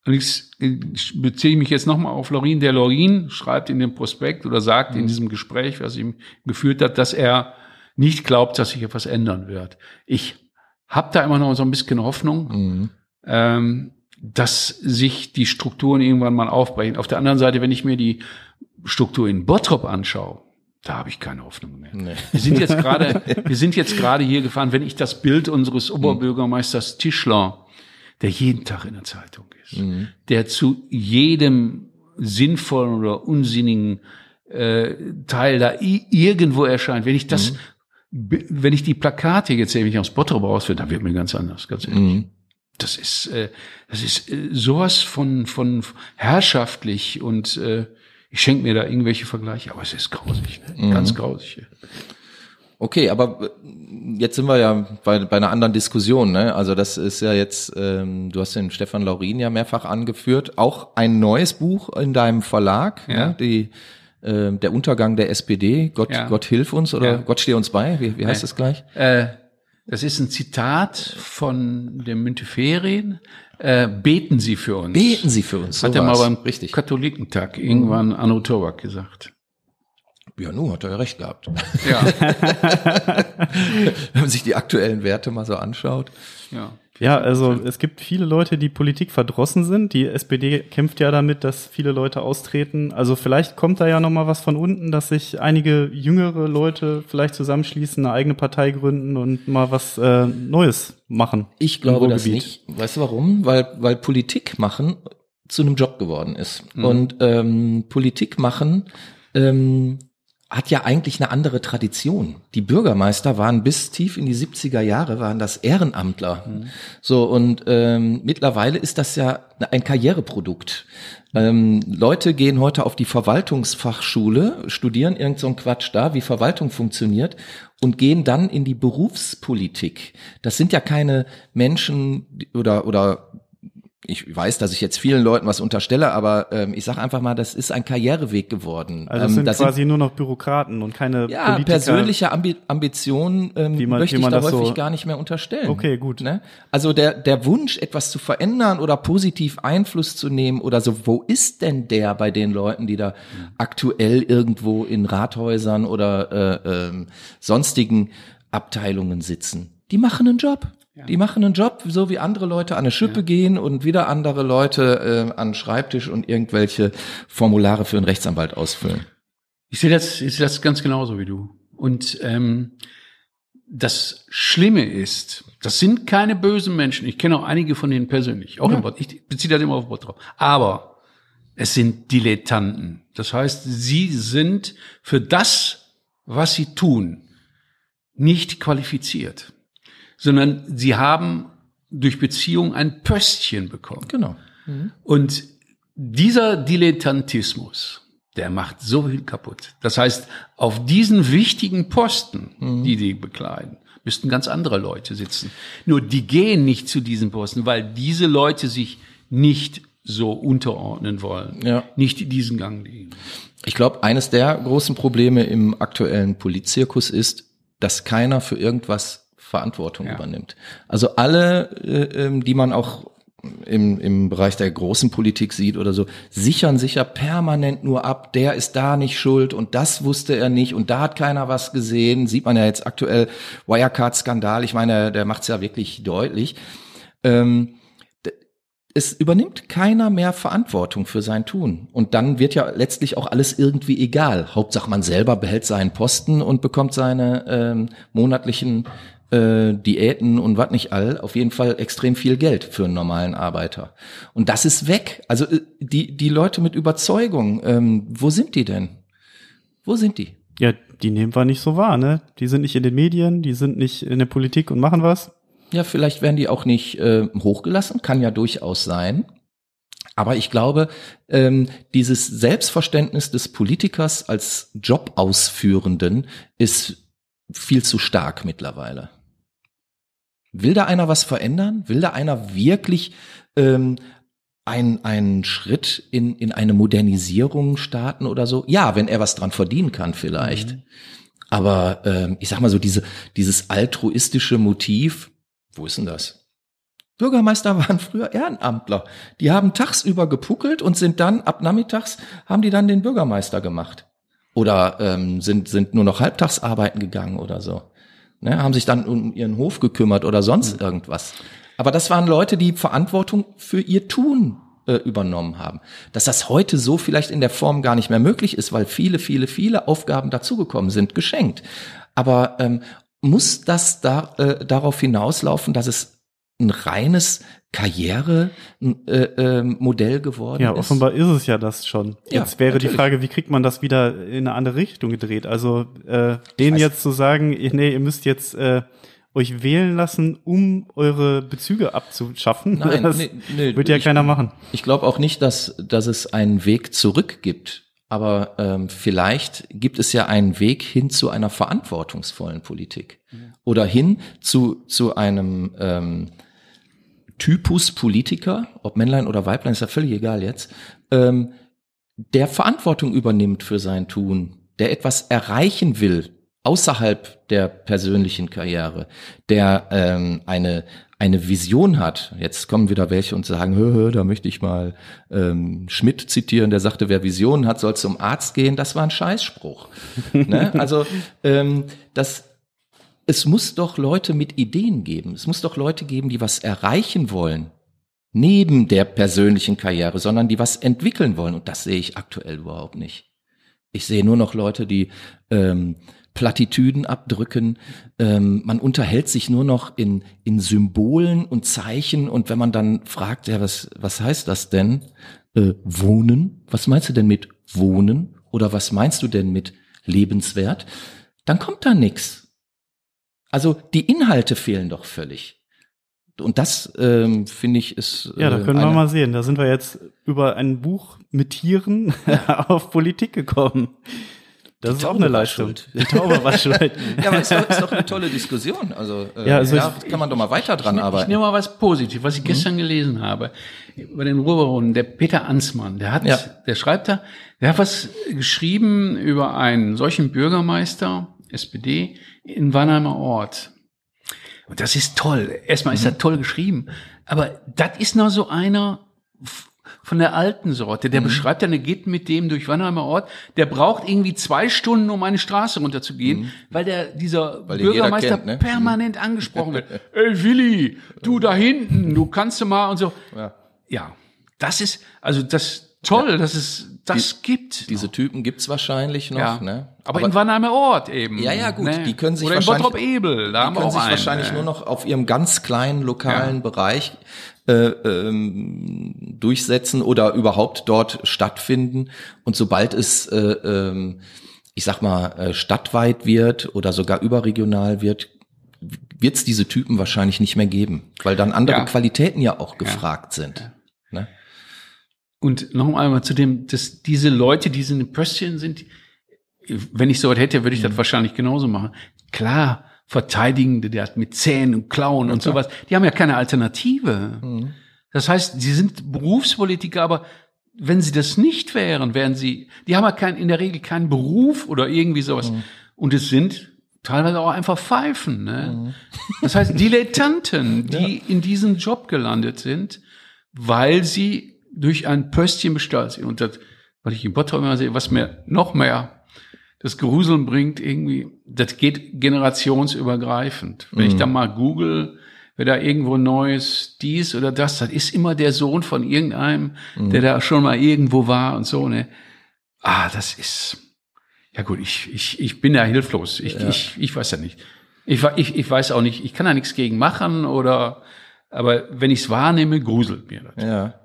und ich, ich beziehe mich jetzt nochmal auf Lorin. Der Lorin schreibt in dem Prospekt oder sagt in diesem Gespräch, was ihm geführt hat, dass er nicht glaubt, dass sich etwas ändern wird. Ich habe da immer noch so ein bisschen Hoffnung, Mhm. ähm, dass sich die Strukturen irgendwann mal aufbrechen. Auf der anderen Seite, wenn ich mir die Struktur in Bottrop anschaue, da habe ich keine Hoffnung mehr. Nee. Wir sind jetzt gerade, wir sind jetzt gerade hier gefahren, wenn ich das Bild unseres Oberbürgermeisters Tischler, der jeden Tag in der Zeitung ist, der zu jedem sinnvollen oder unsinnigen äh, Teil da irgendwo erscheint. Wenn ich das, b- wenn ich die Plakate jetzt wenn ich aus Bottrop rausfinde, dann wird mir ganz anders, ganz ehrlich. Mhm. Das ist, äh, das ist äh, sowas von, von herrschaftlich und äh, ich schenke mir da irgendwelche Vergleiche, aber es ist grausig, ne? ganz grausig. Okay, aber äh, jetzt sind wir ja bei, bei einer anderen Diskussion. Ne? Also das ist ja jetzt, ähm, du hast den Stefan Laurin ja mehrfach angeführt, auch ein neues Buch in deinem Verlag, Ja. ne? die äh, der Untergang der SPD. Gott, Ja. Gott hilf uns oder Ja. Gott stehe uns bei. Wie, wie heißt das gleich? Äh, das ist ein Zitat von dem Müntefering. Äh, beten Sie für uns. Beten Sie für uns. So Hat er mal beim richtig. Katholikentag irgendwann Anno Tobak gesagt. Ja, nun hat er ja recht gehabt. Ja, Wenn man sich die aktuellen Werte mal so anschaut. ja. Ja, also es gibt viele Leute, die Politik verdrossen sind. Die SPD kämpft ja damit, dass viele Leute austreten. Also vielleicht kommt da ja noch mal was von unten, dass sich einige jüngere Leute vielleicht zusammenschließen, eine eigene Partei gründen und mal was äh, Neues machen. Ich glaube das nicht. Weißt du warum? Weil, weil Politik machen zu einem Job geworden ist. Mhm. Und ähm, Politik machen ähm, hat ja eigentlich eine andere Tradition. Die Bürgermeister waren bis tief in die 70er Jahre, waren das Ehrenamtler. Mhm. So, und ähm, mittlerweile ist das ja ein Karriereprodukt. Ähm, Leute gehen heute auf die Verwaltungsfachschule, studieren irgend so einen Quatsch da, wie Verwaltung funktioniert und gehen dann in die Berufspolitik. Das sind ja keine Menschen oder oder ich weiß, dass ich jetzt vielen Leuten was unterstelle, aber ähm, ich sage einfach mal, das ist ein Karriereweg geworden. Also es ähm, sind das quasi nur noch Bürokraten und keine ja, Politiker. persönliche Ambi Ambitionen ähm, man- möchte ich da das häufig so- gar nicht mehr unterstellen. Okay, gut. Ne? Also der, der Wunsch, etwas zu verändern oder positiv Einfluss zu nehmen oder so, wo ist denn der bei den Leuten, die da aktuell irgendwo in Rathäusern oder äh, ähm, sonstigen Abteilungen sitzen? Die machen einen Job. Die machen einen Job, so wie andere Leute an eine Schippe gehen und wieder andere Leute äh, an den Schreibtisch und irgendwelche Formulare für einen Rechtsanwalt ausfüllen. Ich sehe das, ich sehe das ganz genauso wie du. Und ähm, das Schlimme ist, das sind keine bösen Menschen. Ich kenne auch einige von denen persönlich. Auch Ja. im Bot. Ich beziehe das immer auf Bottrop. Aber es sind Dilettanten. Das heißt, sie sind für das, was sie tun, nicht qualifiziert, sondern sie haben durch Beziehung ein Pöstchen bekommen. Genau. Und dieser Dilettantismus, der macht so viel kaputt. Das heißt, auf diesen wichtigen Posten, die die bekleiden, müssten ganz andere Leute sitzen. Nur die gehen nicht zu diesen Posten, weil diese Leute sich nicht so unterordnen wollen, Ja. nicht diesen Gang gehen. Ich glaube, eines der großen Probleme im aktuellen Politzirkus ist, dass keiner für irgendwas Verantwortung Ja. übernimmt. Also alle, äh, ähm, die man auch im, im Bereich der großen Politik sieht oder so, sichern sich ja permanent nur ab, der ist da nicht schuld und das wusste er nicht und da hat keiner was gesehen. Sieht man ja jetzt aktuell Wirecard-Skandal, ich meine, der, macht es ja wirklich deutlich. Ähm, es übernimmt keiner mehr Verantwortung für sein Tun. Und dann wird ja letztlich auch alles irgendwie egal. Hauptsache man selber behält seinen Posten und bekommt seine ähm, monatlichen äh, Diäten und was nicht all. Auf jeden Fall extrem viel Geld für einen normalen Arbeiter. Und das ist weg. Also äh, die, die Leute mit Überzeugung, ähm, wo sind die denn? Wo sind die? Ja, die nehmen wir nicht so wahr, ne? Die sind nicht in den Medien, die sind nicht in der Politik und machen was. Ja, vielleicht werden die auch nicht äh, hochgelassen, kann ja durchaus sein. Aber ich glaube, ähm, dieses Selbstverständnis des Politikers als Jobausführenden ist viel zu stark mittlerweile. Will da einer was verändern? Will da einer wirklich ähm, ein, einen Schritt in, in eine Modernisierung starten oder so? Ja, wenn er was dran verdienen kann vielleicht. Aber ähm, ich sag mal so, diese, dieses altruistische Motiv, wo ist denn das? Bürgermeister waren früher Ehrenamtler. Die haben tagsüber gepuckelt und sind dann, ab nachmittags, haben die dann den Bürgermeister gemacht. Oder ähm, sind, sind nur noch halbtags arbeiten gegangen oder so. Ne, haben sich dann um ihren Hof gekümmert oder sonst irgendwas. Aber das waren Leute, die Verantwortung für ihr Tun äh, übernommen haben. Dass das heute so vielleicht in der Form gar nicht mehr möglich ist, weil viele, viele, viele Aufgaben dazugekommen sind, geschenkt. Aber ähm, muss das da, äh, darauf hinauslaufen, dass es ein reines Karrieremodell äh, Modell geworden Ja, ist? offenbar ist es ja das schon. Ja, Jetzt wäre natürlich. die Frage, wie kriegt man das wieder in eine andere Richtung gedreht? Also äh, denen jetzt zu sagen, nee, ihr müsst jetzt äh, euch wählen lassen, um eure Bezüge abzuschaffen. Nein, das nee, nee, wird ja ich- keiner machen. Ich glaube auch nicht, dass, dass es einen Weg zurück gibt. Aber ähm, vielleicht gibt es ja einen Weg hin zu einer verantwortungsvollen Politik. Oder hin zu, zu einem ähm, Typus Politiker, ob Männlein oder Weiblein, ist ja völlig egal jetzt, ähm, der Verantwortung übernimmt für sein Tun, der etwas erreichen will außerhalb der persönlichen Karriere, der ähm, eine eine Vision hat. Jetzt kommen wieder welche und sagen, hö, hö, da möchte ich mal ähm, Schmidt zitieren, der sagte, wer Visionen hat, soll zum Arzt gehen. Das war ein Scheißspruch. ne? Also ähm, das es muss doch Leute mit Ideen geben. Es muss doch Leute geben, die was erreichen wollen. Neben der persönlichen Karriere, sondern die was entwickeln wollen. Und das sehe ich aktuell überhaupt nicht. Ich sehe nur noch Leute, die ähm, Plattitüden abdrücken. Ähm, man unterhält sich nur noch in, in Symbolen und Zeichen. Und wenn man dann fragt, ja, was, was heißt das denn? Äh, wohnen? Was meinst du denn mit Wohnen? Oder was meinst du denn mit lebenswert? Dann kommt da nix. Also die Inhalte fehlen doch völlig. Und das ähm, finde ich ist. Ja, da äh, können wir mal sehen. Da sind wir jetzt über ein Buch mit Tieren auf Politik gekommen. Das Die ist auch eine Leistung. schuld. Die Taube war schuld. Ja, aber ist doch, ist doch eine tolle Diskussion. Also, äh, Ja, also da ich- kann man doch mal weiter dran Ich arbeiten. nehme mal was Positives, was ich gestern gelesen habe. Bei den Ruhrbaronen, der Peter Ansmann, der hat, Ja. der schreibt da, der hat was geschrieben über einen solchen Bürgermeister, SPD, in Wannheimer Ort. Und das ist toll. Erstmal ist das toll geschrieben. Aber das ist noch so einer von der alten Sorte. Mhm. Der beschreibt dann, er geht mit dem durch Wannheimer Ort. Der braucht irgendwie zwei Stunden, um eine Straße runterzugehen, weil der, dieser Mhm. Weil Bürgermeister kennt, ne? permanent angesprochen wird. Ey, Willi, du da hinten, du kannst du mal und so. Ja. Ja, das ist, also das toll, dass es das gibt. Diese Typen gibt's wahrscheinlich noch. ja. Ne? aber, in Wannheimer Ort eben. Ja, ja, gut, ne? die können sich Oder in wahrscheinlich- Bottrop-Ebel, da die können sich einen, wahrscheinlich ne? nur noch auf ihrem ganz kleinen lokalen Ja. Bereich äh, ähm, durchsetzen oder überhaupt dort stattfinden. Und sobald es äh, ähm, ich sag mal, äh, stadtweit wird oder sogar überregional wird, wird es diese Typen wahrscheinlich nicht mehr geben, weil dann andere Ja. Qualitäten ja auch gefragt sind. Ne? Und noch einmal zu dem, dass diese Leute, die in Pöstchen sind, wenn ich so was hätte, würde ich Mhm. das wahrscheinlich genauso machen. Klar, Verteidigende, der hat mit Zähnen und Klauen und sowas, die haben ja keine Alternative. Mhm. Das heißt, sie sind Berufspolitiker, aber wenn sie das nicht wären, wären sie, die haben ja kein, in der Regel keinen Beruf oder irgendwie sowas. Mhm. Und es sind teilweise auch einfach Pfeifen. Ne? Das heißt, Dilettanten, die in diesen Job gelandet sind, weil sie durch ein Pöstchen bestrahlt sind. Und das, was ich im Bottrop immer sehe, was mir noch mehr das Gruseln bringt, irgendwie, das geht generationsübergreifend. Wenn ich da mal google, wer da irgendwo Neues, dies oder das, das ist immer der Sohn von irgendeinem, der da schon mal irgendwo war und so, ne. Ah, das ist, ja gut, ich, ich, ich bin da hilflos. Ich, ich, ich weiß ja nicht. Ich, ich, ich weiß auch nicht, ich kann da nichts gegen machen oder, aber wenn ich es wahrnehme, gruselt mir das. Ja.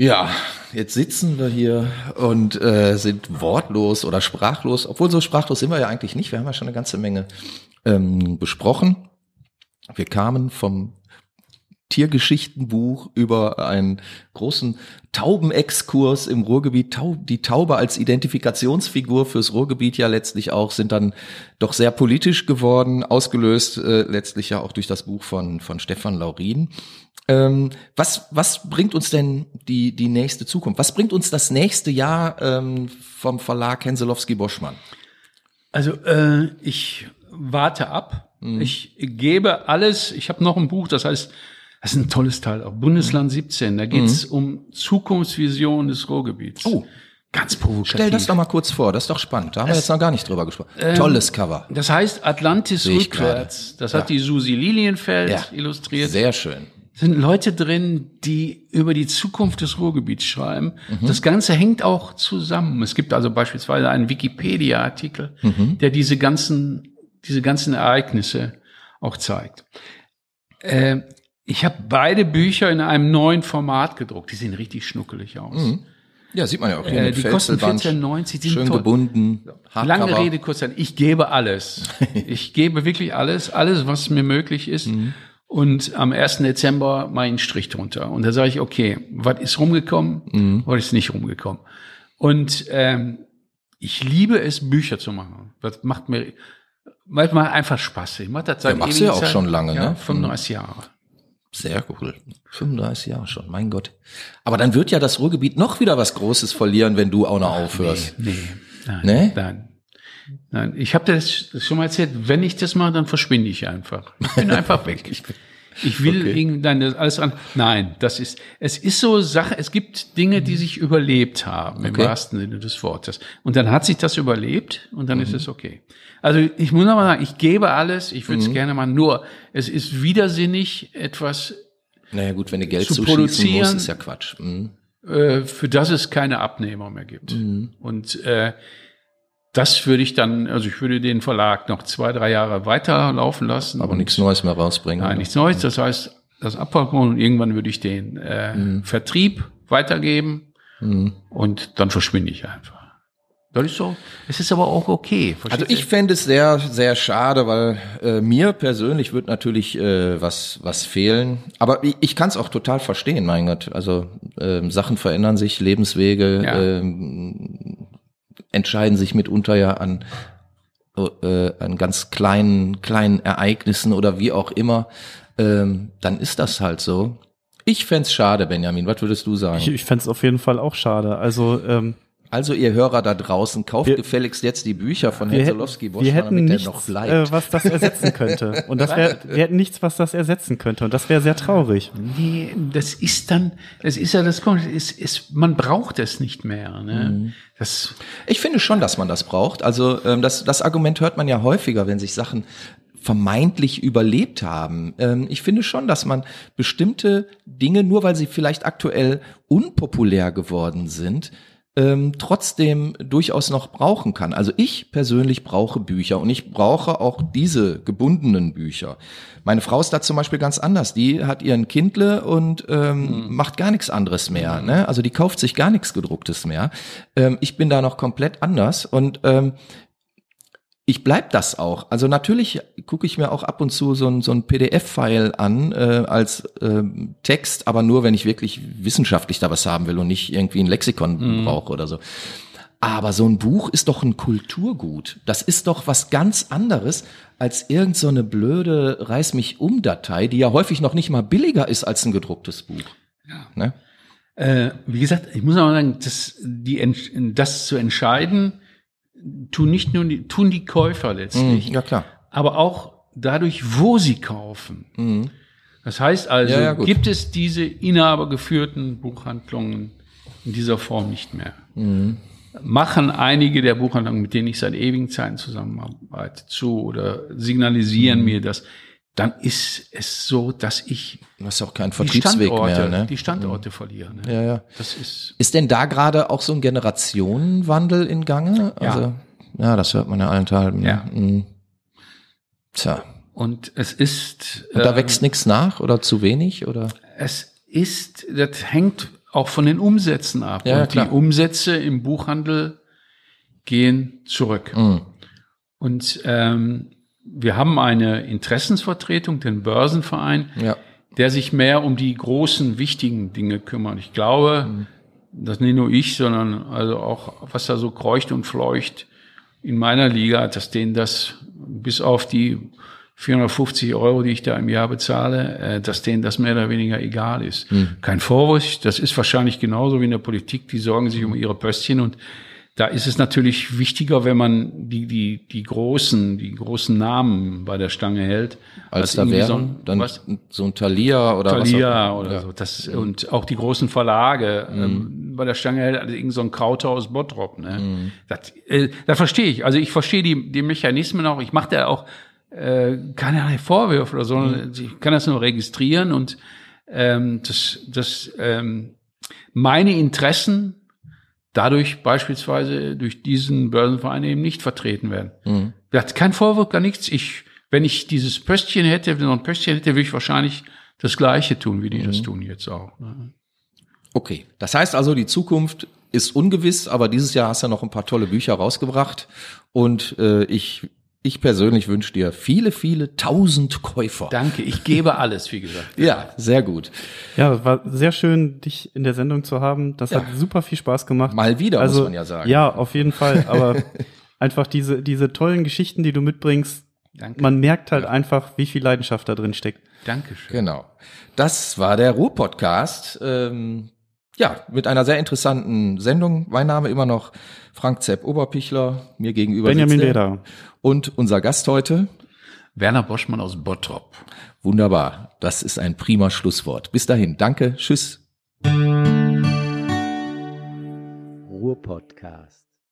Ja, jetzt sitzen wir hier und äh, sind wortlos oder sprachlos, obwohl so sprachlos sind wir ja eigentlich nicht. Wir haben ja schon eine ganze Menge ähm, besprochen. Wir kamen vom Tiergeschichtenbuch über einen großen Taubenexkurs im Ruhrgebiet, Tau die Taube als Identifikationsfigur fürs Ruhrgebiet ja letztlich auch, sind dann doch sehr politisch geworden, ausgelöst äh, letztlich ja auch durch das Buch von, von Stefan Laurin. Ähm, was, was bringt uns denn die, die nächste Zukunft? Was bringt uns das nächste Jahr ähm, vom Verlag Henselowski-Boschmann? Also äh, ich warte ab. Ich gebe alles. Ich habe noch ein Buch, das heißt, das ist ein tolles Teil, auch Bundesland 17. Da geht es um Zukunftsvision des Ruhrgebiets. Oh. ganz provokativ. Stell das doch mal kurz vor, das ist doch spannend. Da haben wir jetzt noch gar nicht drüber gesprochen. Tolles Cover. Das heißt Atlantis rückwärts. Das hat Ja. die Susi Lilienfeld Ja. illustriert. Sehr schön. sind Leute drin, die über die Zukunft des Ruhrgebiets schreiben. Das Ganze hängt auch zusammen. Es gibt also beispielsweise einen Wikipedia-Artikel, der diese ganzen, diese ganzen Ereignisse auch zeigt. Äh, ich habe beide Bücher in einem neuen Format gedruckt. Die sehen richtig schnuckelig aus. Ja, sieht man ja auch hier Äh, die kosten Felselband. 14,90, die sind Schön toll. gebunden. Lange Hardcover. Rede, kurz Zeit. Ich gebe alles. Ich gebe wirklich alles, alles, was mir möglich ist. Mhm. Und am 1. Dezember mache ich einen Strich drunter. Und da sage ich, okay, was ist rumgekommen, Mhm. was ist nicht rumgekommen. Und ähm, ich liebe es, Bücher zu machen. Das macht mir manchmal einfach Spaß. Ich mache das seit Ja, machst du ja auch Zeit. schon lange, ja, ne? 35 Jahre. Sehr cool. 35 Jahre schon, mein Gott. Aber dann wird ja das Ruhrgebiet noch wieder was Großes verlieren, wenn du auch noch aufhörst. Nee, nein, Nee? nein. Nein, ich habe das schon mal erzählt, wenn ich das mache, dann verschwinde ich einfach. Ich bin einfach weg. Ich, will Okay. irgendwie dann das alles an. Nein, das ist, es ist so Sache, es gibt Dinge, die sich überlebt haben, im Okay. wahrsten Sinne des Wortes. Und dann hat sich das überlebt und dann Mhm. ist es okay. Also ich muss noch mal sagen, ich gebe alles, ich würde es Mhm. gerne mal, nur es ist widersinnig, etwas, Naja gut, wenn du Geld Zu zuschießen musst, produzieren- ist ja Quatsch. Mhm. äh, für das es keine Abnehmer mehr gibt. Mhm. Und äh, das würde ich dann, also ich würde den Verlag noch zwei, drei Jahre weiterlaufen lassen. Aber nichts Neues mehr rausbringen. Nein, nichts Neues. Das heißt, das Abfallgrund und irgendwann würde ich den äh, Mhm. Vertrieb weitergeben und dann verschwinde ich einfach. Das ist so. Es ist aber auch okay. Also ich fände es sehr, sehr schade, weil äh, mir persönlich wird natürlich äh, was, was fehlen. Aber ich, ich kann es auch total verstehen, mein Gott. Also ähm, Sachen verändern sich, Lebenswege Ja. ähm, entscheiden sich mitunter ja an, äh, an ganz kleinen, kleinen Ereignissen oder wie auch immer. Ähm, dann ist das halt so. Ich fänd's schade, Benjamin. Was würdest du sagen? Ich, ich fände es auf jeden Fall auch schade. Also ähm, also ihr Hörer da draußen, kauft Wir- gefälligst jetzt die Bücher von wir, Henselowski hätten, Bosch, wir hätten damit der nichts, noch bleibt. äh, was das ersetzen könnte. Und das wäre, wir hätten nichts, was das ersetzen könnte. Und das wäre sehr traurig. Nee, das ist dann, das ist ja das, Komische, es ist, man braucht es nicht mehr. Ne? Mhm. Das, Ich finde schon, dass man das braucht. Also ähm, das, das Argument hört man ja häufiger, wenn sich Sachen vermeintlich überlebt haben. Ähm, ich finde schon, dass man bestimmte Dinge, nur weil sie vielleicht aktuell unpopulär geworden sind, ähm, trotzdem durchaus noch brauchen kann. Also ich persönlich brauche Bücher und ich brauche auch diese gebundenen Bücher. Meine Frau ist da zum Beispiel ganz anders. Die hat ihren Kindle und ähm, Mhm. macht gar nichts anderes mehr. Ne? Also die kauft sich gar nichts gedrucktes mehr. Ähm, ich bin da noch komplett anders und ähm, ich bleib das auch. Also natürlich gucke ich mir auch ab und zu so ein, so ein PDF-File an äh, als ähm, Text, aber nur, wenn ich wirklich wissenschaftlich da was haben will und nicht irgendwie ein Lexikon brauche oder so. Aber so ein Buch ist doch ein Kulturgut. Das ist doch was ganz anderes als irgend so eine blöde Reiß mich um Datei, die ja häufig noch nicht mal billiger ist als ein gedrucktes Buch. Ja. Ne? Äh, wie gesagt, ich muss aber sagen, das, die, das zu entscheiden, tun nicht nur die, tun die Käufer letztlich, Ja klar. aber auch dadurch, wo sie kaufen. Mhm. Das heißt also, Ja, ja, gibt es diese inhabergeführten Buchhandlungen in dieser Form nicht mehr. Mhm. Machen einige der Buchhandlungen, mit denen ich seit ewigen Zeiten zusammenarbeite, zu oder signalisieren Mhm. mir das, dann ist es so, dass ich Du hast auch keinen die Vertriebsweg Standorte, mehr. Ne? die Standorte verliere. Ne? Ja, ja. Das ist Ist denn da gerade auch so ein Generationenwandel in Gange? Ja. Also, ja, das hört man ja allenthalben. ne? Ja. Mhm. Tja. und es ist Und da ähm, wächst nichts nach oder zu wenig oder? Es ist, das hängt auch von den Umsätzen ab. Ja, ja, und klar. die Umsätze im Buchhandel gehen zurück. Mhm. Und ähm, wir haben eine Interessensvertretung, den Börsenverein, Ja. der sich mehr um die großen, wichtigen Dinge kümmert. Ich glaube, Mhm. dass nicht nur ich, sondern also auch, was da so kreucht und fleucht in meiner Liga, dass denen das bis auf die 450 Euro, die ich da im Jahr bezahle, äh, dass denen das mehr oder weniger egal ist. Kein Vorwurf, das ist wahrscheinlich genauso wie in der Politik, die sorgen sich um ihre Pöstchen und da ist es natürlich wichtiger, wenn man die, die, die großen, die großen Namen bei der Stange hält. Als da irgendwie so wären, ein- dann was? so ein Thalia oder Thalia was auch oder ja. so. Das, Und auch die großen Verlage ähm, bei der Stange hält also irgend so ein Krauter aus Bottrop. Ne? Das, äh, das verstehe ich. Also ich verstehe die, die Mechanismen auch. Ich mache da auch äh, keine Vorwürfe oder so. sondern Ich kann das nur registrieren und ähm, das, das ähm, meine Interessen dadurch beispielsweise durch diesen Börsenverein eben nicht vertreten werden. Mhm. Ja, kein Vorwurf, gar nichts. Ich, wenn ich dieses Pöstchen hätte, wenn noch ein Pöstchen hätte, würde ich wahrscheinlich das Gleiche tun, wie die das tun jetzt auch. ne? Okay. Das heißt also, die Zukunft ist ungewiss, aber dieses Jahr hast du noch ein paar tolle Bücher rausgebracht und äh, ich ich persönlich wünsche dir viele, viele tausend Käufer. Danke, ich gebe alles, wie gesagt. Ja, sehr gut. Ja, war sehr schön, dich in der Sendung zu haben. Das Ja. hat super viel Spaß gemacht. Mal wieder, also, muss man ja sagen. Ja, auf jeden Fall. Aber einfach diese, diese tollen Geschichten, die du mitbringst, Danke. man merkt halt einfach, wie viel Leidenschaft da drin steckt. Dankeschön. Genau. Das war der Ruhr-Podcast. Ähm, ja, mit einer sehr interessanten Sendung. Mein Name immer noch Frank Zepp Oberpichler, mir gegenüber Benjamin er. Leder. Und unser Gast heute, Werner Boschmann aus Bottrop. wunderbar. Das ist ein prima Schlusswort. Bis dahin, danke, tschüss. Ruhr-Podcast.